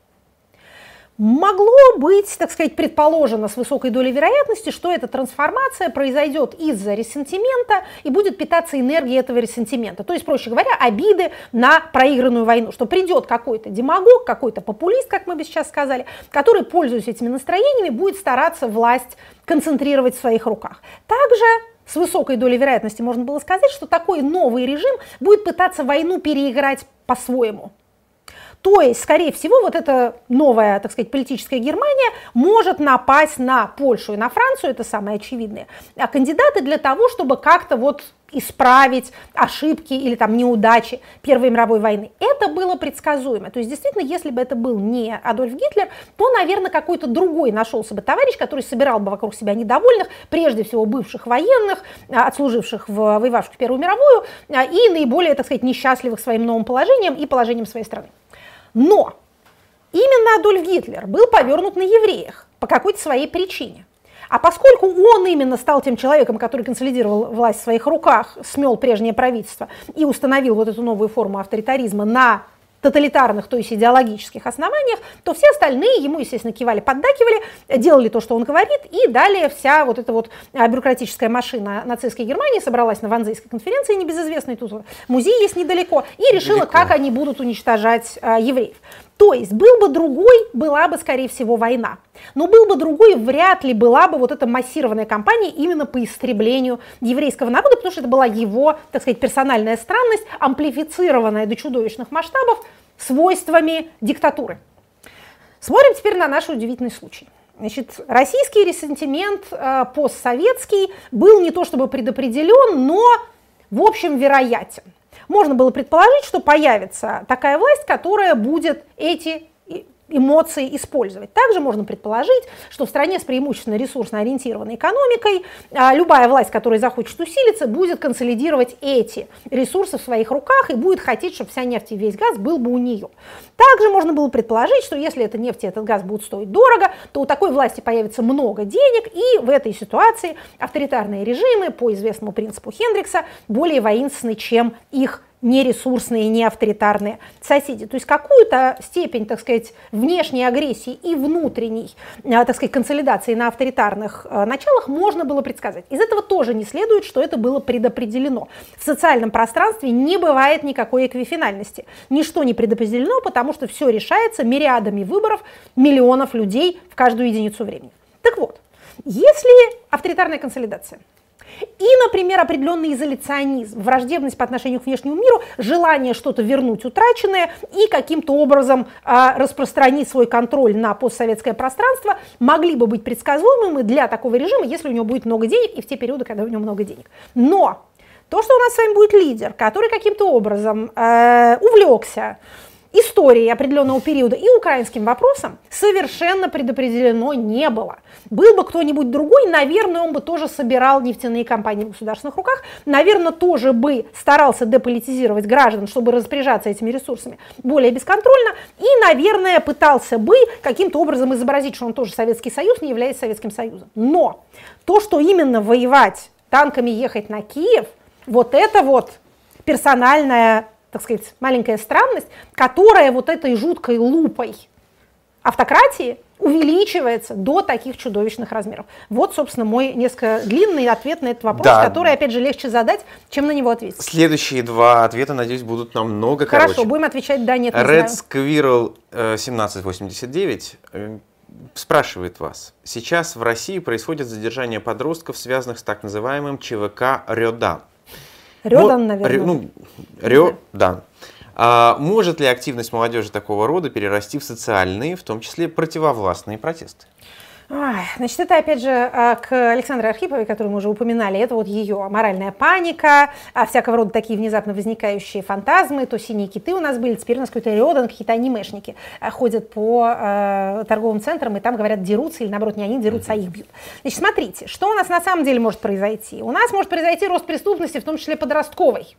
могло быть, так сказать, предположено с высокой долей вероятности, что эта трансформация произойдет из-за ресентимента и будет питаться энергией этого ресентимента. То есть, проще говоря, обиды на проигранную войну, что придет какой-то демагог, какой-то популист, как мы бы сейчас сказали, который, пользуясь этими настроениями, будет стараться власть концентрировать в своих руках. Также с высокой долей вероятности можно было сказать, что такой новый режим будет пытаться войну переиграть по-своему. То есть, скорее всего, вот эта новая, так сказать, политическая Германия может напасть на Польшу и на Францию, это самое очевидное, а кандидаты для того, чтобы как-то вот исправить ошибки или там неудачи Первой мировой войны. Это было предсказуемо. То есть действительно, если бы это был не Адольф Гитлер, то, наверное, какой-то другой нашелся бы товарищ, который собирал бы вокруг себя недовольных, прежде всего бывших военных, а, отслуживших в воевавших в Первую мировую, а, и наиболее, так сказать, несчастливых своим новым положением и положением своей страны. Но именно Адольф Гитлер был повернут на евреях по какой-то своей причине. А поскольку он именно стал тем человеком, который консолидировал власть в своих руках, смел прежнее правительство и установил вот эту новую форму авторитаризма на тоталитарных, то есть идеологических основаниях, то все остальные ему, естественно, кивали, поддакивали, делали то, что он говорит, и далее вся вот эта вот а, бюрократическая машина нацистской Германии собралась на Ванзейской конференции небезызвестной, тут музей есть недалеко, и решила, Далеко. как они будут уничтожать а, евреев. То есть был бы другой, была бы, скорее всего, война. Но был бы другой, вряд ли была бы вот эта массированная кампания именно по истреблению еврейского народа, потому что это была его, так сказать, персональная странность, амплифицированная до чудовищных масштабов свойствами диктатуры. Смотрим теперь на наш удивительный случай. Значит, российский ресентимент э, постсоветский был не то чтобы предопределен, но, в общем, вероятен можно было предположить, что появится такая власть, которая будет эти эмоции использовать. Также можно предположить, что в стране с преимущественно ресурсно ориентированной экономикой а, любая власть, которая захочет усилиться, будет консолидировать эти ресурсы в своих руках и будет хотеть, чтобы вся нефть и весь газ был бы у нее. Также можно было предположить, что если эта нефть и этот газ будут стоить дорого, то у такой власти появится много денег, и в этой ситуации авторитарные режимы по известному принципу Хендрикса более воинственны, чем их нересурсные, не авторитарные соседи. То есть какую-то степень, так сказать, внешней агрессии и внутренней, а, так сказать, консолидации на авторитарных а, началах можно было предсказать. Из этого тоже не следует, что это было предопределено. В социальном пространстве не бывает никакой эквифинальности. Ничто не предопределено, потому что все решается мириадами выборов миллионов людей в каждую единицу времени. Так вот, если авторитарная консолидация и, например, определенный изоляционизм, враждебность по отношению к внешнему миру, желание что-то вернуть утраченное и каким-то образом э, распространить свой контроль на постсоветское пространство могли бы быть предсказуемыми для такого режима, если у него будет много денег и в те периоды, когда у него много денег. Но то, что у нас с вами будет лидер, который каким-то образом э, увлекся истории определенного периода и украинским вопросом совершенно предопределено не было. Был бы кто-нибудь другой, наверное, он бы тоже собирал нефтяные компании в государственных руках, наверное, тоже бы старался деполитизировать граждан, чтобы распоряжаться этими ресурсами более бесконтрольно, и, наверное, пытался бы каким-то образом изобразить, что он тоже Советский Союз, не является Советским Союзом. Но то, что именно воевать, танками ехать на Киев, вот это вот персональная так сказать, маленькая странность, которая вот этой жуткой лупой автократии увеличивается до таких чудовищных размеров. Вот, собственно, мой несколько длинный ответ на этот вопрос, да. который, опять же, легче задать, чем на него ответить. Следующие два ответа, надеюсь, будут намного Хорошо, короче. будем отвечать «да», «нет», Red Squirrel 1789 э, спрашивает вас. Сейчас в России происходит задержание подростков, связанных с так называемым ЧВК «Рёдан». Наверное. Ну, Рёдан. А может ли активность молодежи такого рода перерасти в социальные, в том числе противовластные протесты? Значит, это опять же а, к Александре Архиповой, которую мы уже упоминали. Это вот ее моральная паника, а всякого рода такие внезапно возникающие фантазмы. То синие киты у нас были, теперь у нас какой-то Рёдан, какие-то анимешники а, ходят по э, торговым центрам и там говорят дерутся, или наоборот не они дерутся, а их бьют. Значит, смотрите, что у нас на самом деле может произойти? У нас может произойти рост преступности, в том числе подростковой.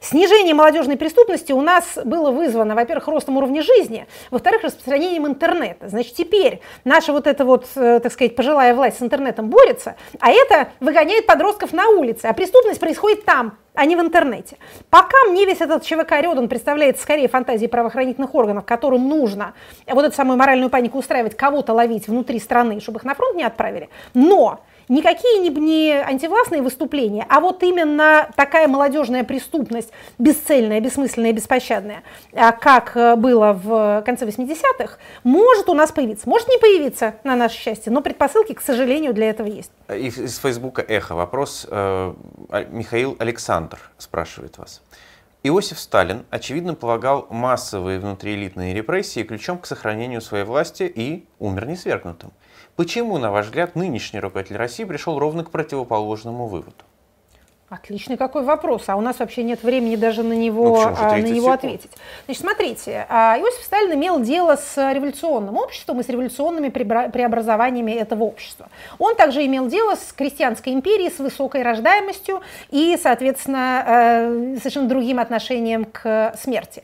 Снижение молодежной преступности у нас было вызвано, во-первых, ростом уровня жизни, во-вторых, распространением интернета. Значит, теперь наша вот эта вот, э, так сказать, пожилая власть с интернетом борется, а это выгоняет подростков на улице, а преступность происходит там, а не в интернете. Пока мне весь этот ЧВК он представляется скорее фантазией правоохранительных органов, которым нужно вот эту самую моральную панику устраивать, кого-то ловить внутри страны, чтобы их на фронт не отправили. Но никакие не, не антивластные выступления, а вот именно такая молодежная преступность, бесцельная, бессмысленная, беспощадная, а, как э, было в конце 80-х, может у нас появиться. Может не появиться, на наше счастье, но предпосылки, к сожалению, для этого есть. Из Фейсбука «Эхо» вопрос. Э, а, Михаил Александр спрашивает вас. Иосиф Сталин, очевидно, полагал массовые внутриэлитные репрессии ключом к сохранению своей власти и умер несвергнутым. Почему, на ваш взгляд, нынешний руководитель России пришел ровно к противоположному выводу? Отличный какой вопрос, а у нас вообще нет времени даже на него, ну, а, на него ответить. Значит, смотрите, а, Иосиф Сталин имел дело с революционным обществом и с революционными преобразованиями этого общества. Он также имел дело с крестьянской империей, с высокой рождаемостью и, соответственно, э, совершенно другим отношением к смерти.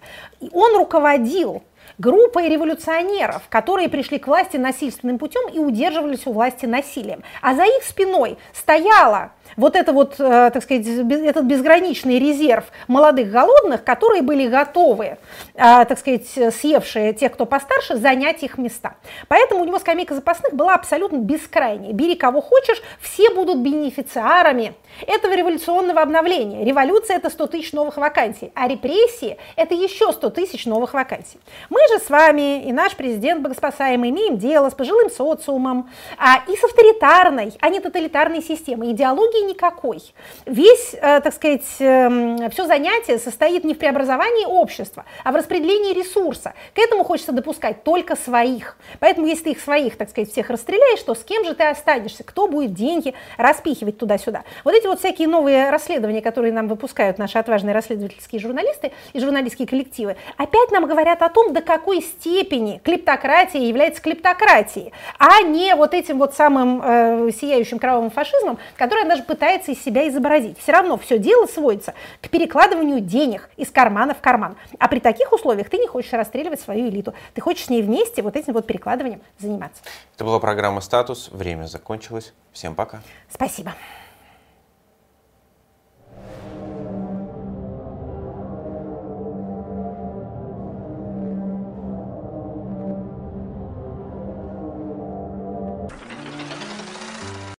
Он руководил группой революционеров, которые пришли к власти насильственным путем и удерживались у власти насилием. А за их спиной стояла вот это вот, э, так сказать, этот безграничный резерв молодых голодных, которые были готовы, э, так сказать, съевшие тех, кто постарше, занять их места. Поэтому у него скамейка запасных была абсолютно бескрайней. Бери кого хочешь, все будут бенефициарами этого революционного обновления. Революция – это 100 тысяч новых вакансий, а репрессии – это еще 100 тысяч новых вакансий. Мы же с вами и наш президент богоспасаемый имеем дело с пожилым социумом а, и с авторитарной, а не тоталитарной системой. Идеологии никакой. Весь, э, так сказать, э, все занятие состоит не в преобразовании общества, а в распределении ресурса. К этому хочется допускать только своих. Поэтому если ты их своих, так сказать, всех расстреляешь, то с кем же ты останешься? Кто будет деньги распихивать туда-сюда? Вот эти вот всякие новые расследования, которые нам выпускают наши отважные расследовательские журналисты и журналистские коллективы, опять нам говорят о том, до какой степени клептократия является клептократией, а не вот этим вот самым э, сияющим кровавым фашизмом, который даже пытается из себя изобразить. Все равно все дело сводится к перекладыванию денег из кармана в карман. А при таких условиях ты не хочешь расстреливать свою элиту. Ты хочешь с ней вместе вот этим вот перекладыванием заниматься. Это была программа «Статус». Время закончилось. Всем пока. Спасибо.